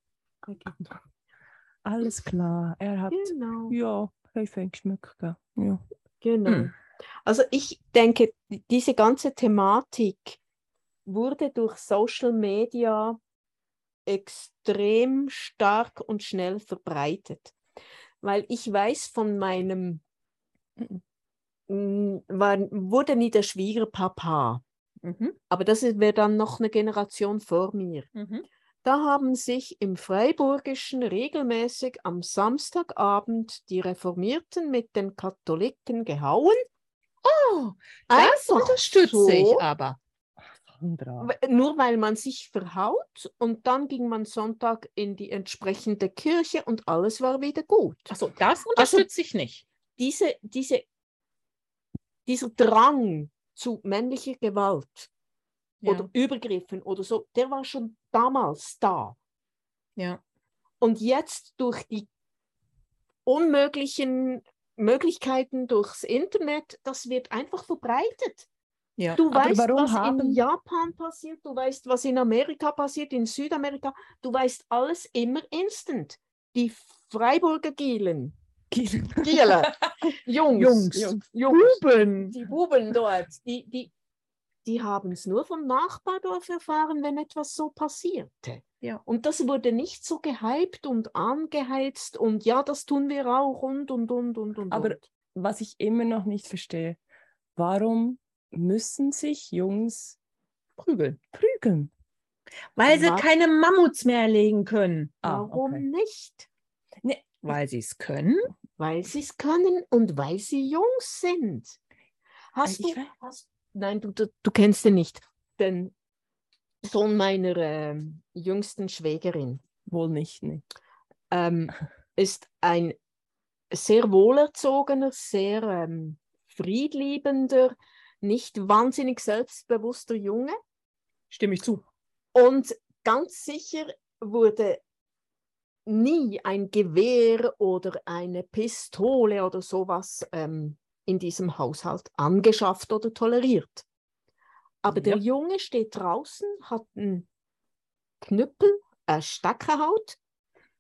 Alles klar. Er hat, genau. ja, ich geschmückt. Ja. Genau. Hm. Also ich denke, diese ganze Thematik wurde durch Social Media extrem stark und schnell verbreitet. Weil ich weiß von meinem war, wurde nie der Schwiegerpapa. Mhm. Aber das wäre dann noch eine Generation vor mir. Mhm. Da haben sich im Freiburgischen regelmäßig am Samstagabend die Reformierten mit den Katholiken gehauen. Oh, das unterstütze so, ich aber. Nur weil man sich verhaut und dann ging man Sonntag in die entsprechende Kirche und alles war wieder gut. Also das unterstütze also, ich nicht. Diese, diese dieser Drang zu männlicher Gewalt ja. oder Übergriffen oder so, der war schon damals da. Ja. Und jetzt durch die unmöglichen Möglichkeiten durchs Internet, das wird einfach verbreitet. Ja. Du weißt, was haben... in Japan passiert, du weißt, was in Amerika passiert, in Südamerika, du weißt alles immer instant. Die Freiburger Gielen. Giele. Jungs. Jungs. Jungs. Jungs. Buben. Die Buben dort. Die, die, die haben es nur vom Nachbardorf erfahren, wenn etwas so passierte. Ja. Und das wurde nicht so gehypt und angeheizt und ja, das tun wir auch und und und und und. Aber und. was ich immer noch nicht verstehe, warum müssen sich Jungs prügeln. prügeln? Weil sie keine Mammuts mehr erlegen können. Ah, Warum okay. nicht? Weil sie es können. Weil sie es können und weil sie Jungs sind. Hast Äh, du, hast, nein, du, du, du kennst ihn nicht. Den Sohn meiner ähm, jüngsten Schwägerin Wohl nicht, ne. ähm, ist ein sehr wohlerzogener, sehr ähm, friedliebender, nicht wahnsinnig selbstbewusster Junge. Stimme ich zu. Und ganz sicher wurde nie ein Gewehr oder eine Pistole oder sowas ähm, in diesem Haushalt angeschafft oder toleriert. Aber der Junge steht draußen, hat einen Knüppel, eine Stackerhaut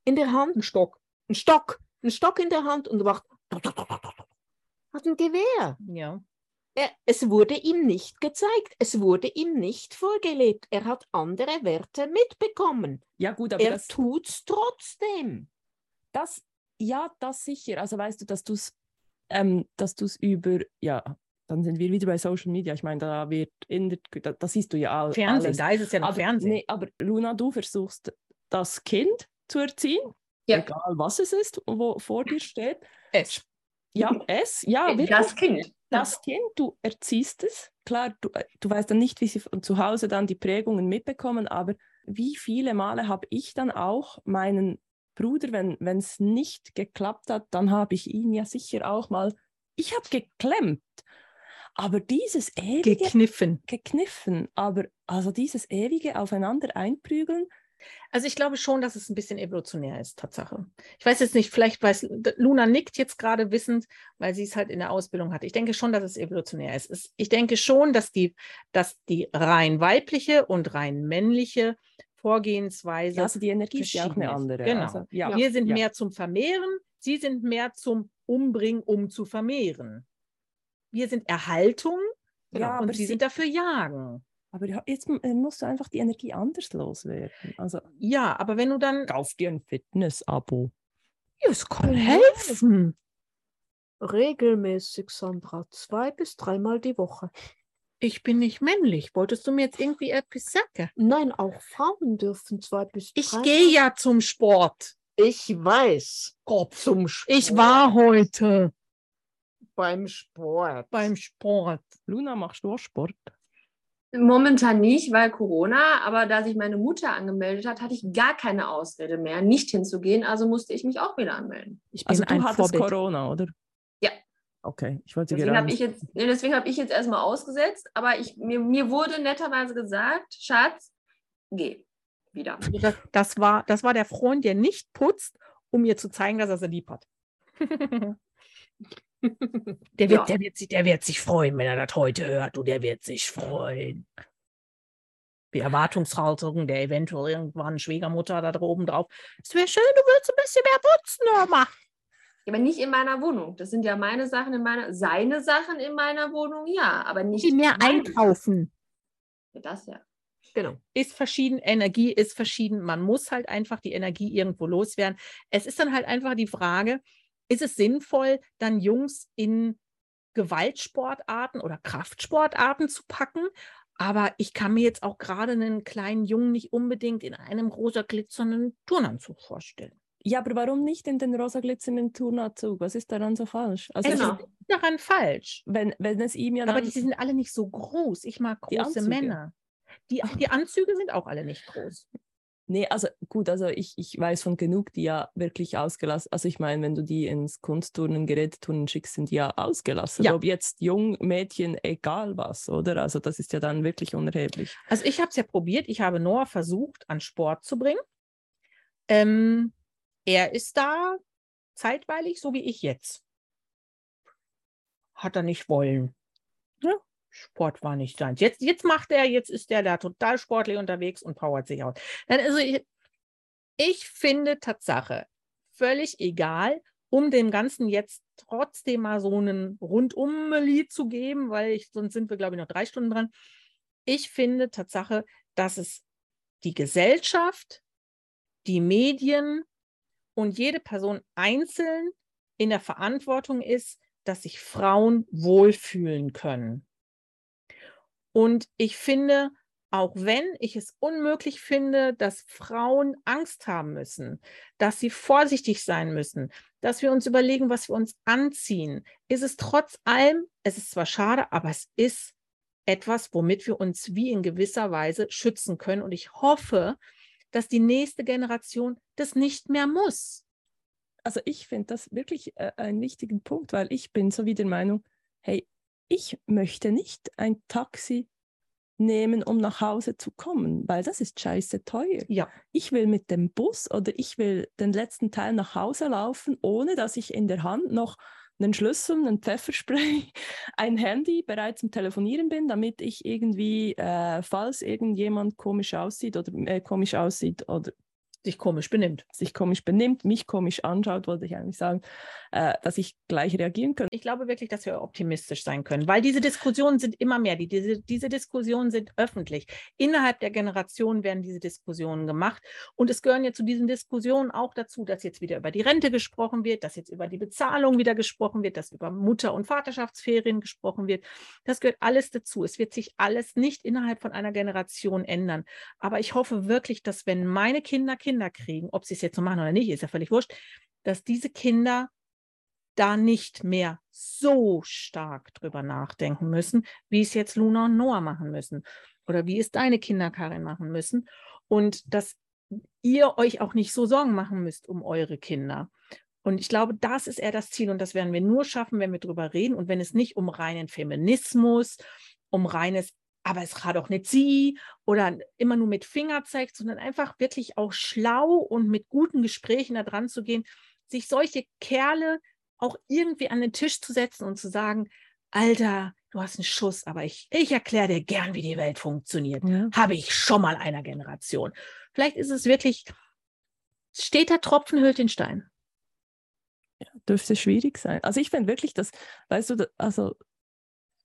in der Hand, einen Stock, einen Stock, einen Stock in der Hand und macht hat ein Gewehr. Ja. Er, es wurde ihm nicht gezeigt, es wurde ihm nicht vorgelebt. Er hat andere Werte mitbekommen. Ja, gut, aber er das, tut's trotzdem. das, ja, das sicher. Also weißt du, dass du es ähm, dass du's über, ja, dann sind wir wieder bei Social Media. Ich meine, da wird in der, da, da siehst du ja all, Fernsehen, alles. da ist es ja noch aber, Fernsehen. Nee, aber Luna, du versuchst das Kind zu erziehen, Ja. egal was es ist, wo vor dir steht. Es. Ja, es, ja, wirklich. Das Kind. Das Kind, du erziehst es. Klar, du, äh, du weißt dann nicht, wie sie von zu Hause dann die Prägungen mitbekommen, aber wie viele Male habe ich dann auch meinen Bruder, wenn es nicht geklappt hat, dann habe ich ihn ja sicher auch mal, ich habe geklemmt. Aber dieses ewige Gekniffen. gekniffen, aber also dieses ewige Aufeinander einprügeln, Also ich glaube schon, dass es ein bisschen evolutionär ist, Tatsache. Ich weiß jetzt nicht, vielleicht weiß Luna nickt jetzt gerade wissend, weil sie es halt in der Ausbildung hat. Ich denke schon, dass es evolutionär ist. Ich denke schon, dass die, dass die rein weibliche und rein männliche Vorgehensweise. ja, also die Energie ist ja auch eine andere. Genau. Also, ja, Wir sind ja. mehr zum Vermehren, sie sind mehr zum Umbringen, um zu vermehren. Wir sind Erhaltung Ja, und sie- sind dafür Jagen. Aber jetzt äh, musst du einfach die Energie anders loswerden. Also Ja, aber wenn du dann. kauf dir ein Fitness-Abo. Ja, es kann helfen. Regelmäßig, Sandra, zwei bis dreimal die Woche. Ich bin nicht männlich. Wolltest du mir jetzt irgendwie etwas sagen? Nein, auch Frauen dürfen zwei bis Ich dreimal. gehe ja zum Sport. Ich weiß. Zum Sport. Ich war heute beim Sport. beim Sport. Luna, machst du auch Sport? Momentan nicht, weil Corona, aber da sich meine Mutter angemeldet hat, hatte ich gar keine Ausrede mehr, nicht hinzugehen. Also musste ich mich auch wieder anmelden. Ich bin Also du ein hattest Vorbild. Corona, oder? Ja. Okay, ich wollte Deswegen gerade... ich jetzt, nee, deswegen habe ich jetzt erstmal ausgesetzt, aber ich, mir, mir wurde netterweise gesagt, Schatz, geh wieder. Das, das, war, das war der Freund, der nicht putzt, um mir zu zeigen, dass er sie lieb hat. Der wird, Ja. der, wird sich, der wird sich freuen, wenn er das heute hört. Du, der wird sich freuen. Die Erwartungshaltung der eventuell irgendwann Schwiegermutter da oben drauf. Es wäre schön, du würdest ein bisschen mehr putzen, Norma. Aber nicht in meiner Wohnung. Das sind ja meine Sachen in meiner, seine Sachen in meiner Wohnung, ja, aber nicht Die mehr einkaufen. Ja, Das ja. Genau. Ist verschieden, Energie ist verschieden. Man muss halt einfach die Energie irgendwo loswerden. Es ist dann halt einfach die Frage, ist es sinnvoll, dann Jungs in Gewaltsportarten oder Kraftsportarten zu packen? Aber ich kann mir jetzt auch gerade einen kleinen Jungen nicht unbedingt in einem rosa glitzernden Turnanzug vorstellen. Ja, aber warum nicht in den rosa glitzernden Turnanzug? Was ist daran so falsch? Also Es Genau. ist daran falsch. wenn, wenn es ihm ja. Aber die sind alle nicht so groß. Ich mag Die große Anzüge. Männer. Die, die Anzüge sind auch alle nicht groß. Nee, also gut, also ich, ich weiß von genug, die ja wirklich ausgelassen, also ich meine, wenn du die ins Kunstturnen, Geräteturnen schickst, sind die ja ausgelassen. Ja. Ob jetzt jung, Mädchen, egal was, oder? Also das ist ja dann wirklich unerheblich. Also ich habe es ja probiert. Ich habe Noah versucht, an Sport zu bringen. Ähm, er ist da zeitweilig, so wie ich jetzt. Hat er nicht wollen. Ja, Sport war nicht sein. Jetzt, jetzt macht er, jetzt ist er da total sportlich unterwegs und powert sich aus. Also ich, ich finde Tatsache, völlig egal, um dem Ganzen jetzt trotzdem mal so einen Rundum-Lied zu geben, weil ich, sonst sind wir, glaube ich, noch drei Stunden dran. Ich finde Tatsache, dass es die Gesellschaft, die Medien und jede Person einzeln in der Verantwortung ist, dass sich Frauen wohlfühlen können. Und ich finde, auch wenn ich es unmöglich finde, dass Frauen Angst haben müssen, dass sie vorsichtig sein müssen, dass wir uns überlegen, was wir uns anziehen, ist es trotz allem, es ist zwar schade, aber es ist etwas, womit wir uns wie in gewisser Weise schützen können. Und ich hoffe, dass die nächste Generation das nicht mehr muss. Also ich finde das wirklich äh, einen wichtigen Punkt, weil ich bin so wie der Meinung, hey, ich möchte nicht ein Taxi nehmen, um nach Hause zu kommen, weil das ist scheiße teuer. Ja. Ich will mit dem Bus oder ich will den letzten Teil nach Hause laufen, ohne dass ich in der Hand noch einen Schlüssel, einen Pfefferspray, ein Handy bereit zum Telefonieren bin, damit ich irgendwie, äh, falls irgendjemand komisch aussieht oder äh, komisch aussieht oder sich komisch benimmt. sich komisch benimmt, mich komisch anschaut, wollte ich eigentlich sagen, äh, dass ich gleich reagieren könnte. Ich glaube wirklich, dass wir optimistisch sein können, weil diese Diskussionen sind immer mehr. Die, diese, diese Diskussionen sind öffentlich. Innerhalb der Generation werden diese Diskussionen gemacht. Und es gehören ja zu diesen Diskussionen auch dazu, dass jetzt wieder über die Rente gesprochen wird, dass jetzt über die Bezahlung wieder gesprochen wird, dass über Mutter- und Vaterschaftsferien gesprochen wird. Das gehört alles dazu. Es wird sich alles nicht innerhalb von einer Generation ändern. Aber ich hoffe wirklich, dass wenn meine Kinder Kinder kriegen, ob sie es jetzt so machen oder nicht, ist ja völlig wurscht, dass diese Kinder da nicht mehr so stark drüber nachdenken müssen, wie es jetzt Luna und Noah machen müssen oder wie es deine Kinder, Karin, machen müssen. Und dass ihr euch auch nicht so Sorgen machen müsst um eure Kinder. Und ich glaube, das ist eher das Ziel und das werden wir nur schaffen, wenn wir drüber reden und wenn es nicht um reinen Feminismus, um reines, aber es hat auch nicht sie oder immer nur mit Finger zeigt, sondern einfach wirklich auch schlau und mit guten Gesprächen da dran zu gehen, sich solche Kerle auch irgendwie an den Tisch zu setzen und zu sagen, Alter, du hast einen Schuss, aber ich, ich erkläre dir gern, wie die Welt funktioniert. Ja. Habe ich schon mal einer Generation. Vielleicht ist es wirklich, steht der Tropfen hüllt den Stein. Dürfte schwierig sein. Also ich finde wirklich, dass, weißt du, also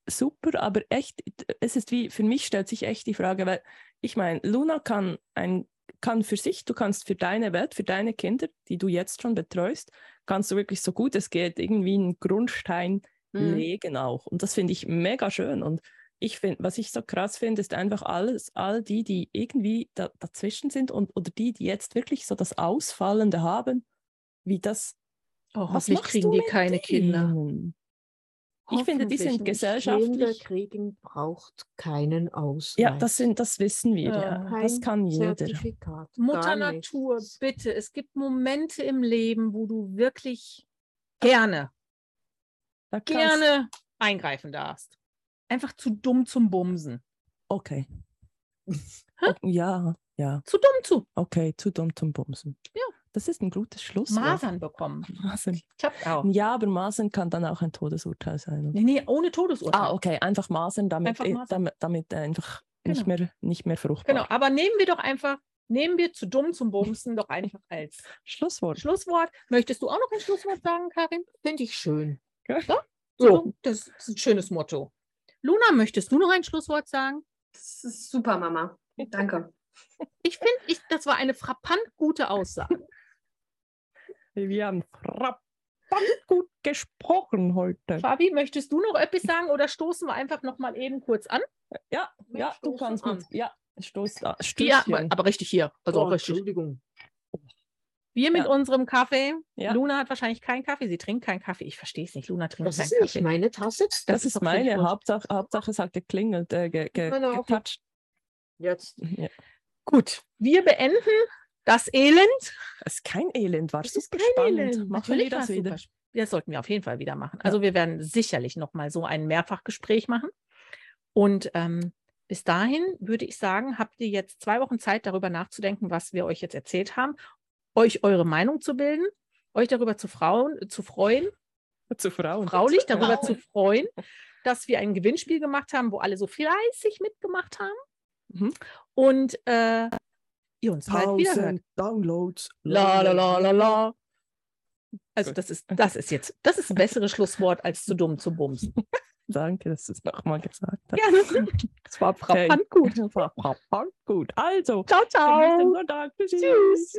super, aber echt, es ist wie, für mich stellt sich echt die Frage, weil ich meine, Luna kann ein kann für sich, du kannst für deine Welt, für deine Kinder, die du jetzt schon betreust, kannst du wirklich so gut es geht irgendwie einen Grundstein Mhm. legen auch. Und das finde ich mega schön. Und ich finde, was ich so krass finde, ist einfach alles, all die, die irgendwie da, dazwischen sind und oder die, die jetzt wirklich so das Ausfallende haben, wie das. Oh, hoffentlich kriegen die keine Kinder. Ich finde, die sind gesellschaftlich- Kinder kriegen braucht keinen Ausweis. Ja, das, sind, das wissen wir. Ja. Ja. Das kann jeder. Zertifikat. Mutter Natur, nichts. bitte, es gibt Momente im Leben, wo du wirklich gerne, Da gerne eingreifen darfst. Einfach zu dumm zum Bumsen. Okay. Ja, ja. Zu dumm zu. Okay, zu dumm zum Bumsen. Ja. Das ist ein gutes Schlusswort. Masern bekommen. Masern. Klappt auch. Ja, aber Masern kann dann auch ein Todesurteil sein. oder? Nee, nee, ohne Todesurteil. Ah, okay, einfach Masern, damit, Einfach eh- Masern. damit, damit einfach nicht, Genau. mehr, nicht mehr fruchtbar. Genau, aber nehmen wir doch einfach, nehmen wir zu dumm zum Bumsen doch einfach als Schlusswort. Schlusswort. Möchtest du auch noch ein Schlusswort sagen, Karin? Finde ich schön. Zu So. das ist ein schönes Motto. Luna, möchtest du noch ein Schlusswort sagen? Das ist super, Mama. Danke. Ich finde, ich, das war eine frappant gute Aussage. Wir haben frappant gut gesprochen heute. Fabi, möchtest du noch etwas sagen oder stoßen wir einfach noch mal eben kurz an? Ja, Wir ja, du kannst an. mit. Ja, stoß da. Ja, aber, Stößchen. aber richtig hier. Also Oh, auch richtig. Entschuldigung. Wir mit Ja. unserem Kaffee. Ja. Luna hat wahrscheinlich keinen Kaffee. Sie trinkt keinen Kaffee. Ich verstehe es nicht. Luna trinkt Das keinen ist nicht Kaffee. meine Tasse. Das, ist doch völlig meine. Hauptsache. Hauptsache, es hat geklingelt, äh, ge, ge, getatscht. Jetzt. Ja. Gut, wir beenden das Elend. Das ist kein Elend, war Das super ist kein spannend. Elend. Machen wir das wieder. super. Das sollten wir auf jeden Fall wieder machen. Also wir werden sicherlich noch mal so ein Mehrfachgespräch machen. Und ähm, bis dahin würde ich sagen, habt ihr jetzt zwei Wochen Zeit, darüber nachzudenken, was wir euch jetzt erzählt haben, euch eure Meinung zu bilden, euch darüber zu, Frauen, zu freuen, Zu Frauen. fraulich darüber Frauen. zu freuen, dass wir ein Gewinnspiel gemacht haben, wo alle so fleißig mitgemacht haben. Mhm. Und äh, ihr uns bald wieder hört. Downloads. La la la la la. Also das ist, das ist jetzt, das ist ein besseres Schlusswort als zu dumm zu bumsen. Danke, dass du es nochmal gesagt hast. Gerne. Das war frappant gut. War frappant gut. Also, Ciao, ciao. Tschüssi. Tschüss.